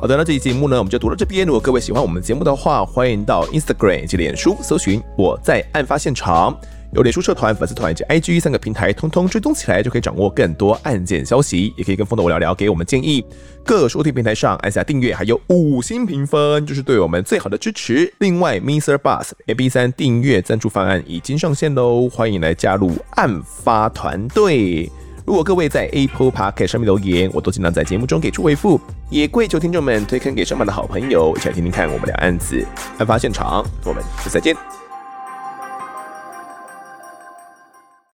A: 好的，那这期节目呢，我们就读到这边。如果各位喜欢我们节目的话，欢迎到 Instagram 以及脸书搜寻我在案发现场。有脸书社团、粉丝团以及 IG 三个平台，通通追踪起来，就可以掌握更多案件消息。也可以跟丰德我聊聊，给我们建议。各收听平台上按下订阅，还有五星评分，就是对我们最好的支持。另外，Mr. Bus A B 三订阅赞助方案已经上线喽，欢迎来加入案发团队。如果各位在 Apple Podcast 上面留言，我都尽量在节目中给出回复。也跪求听众们推坑给身旁的好朋友，一起来听听看我们的案子案发现场。我们下次再见。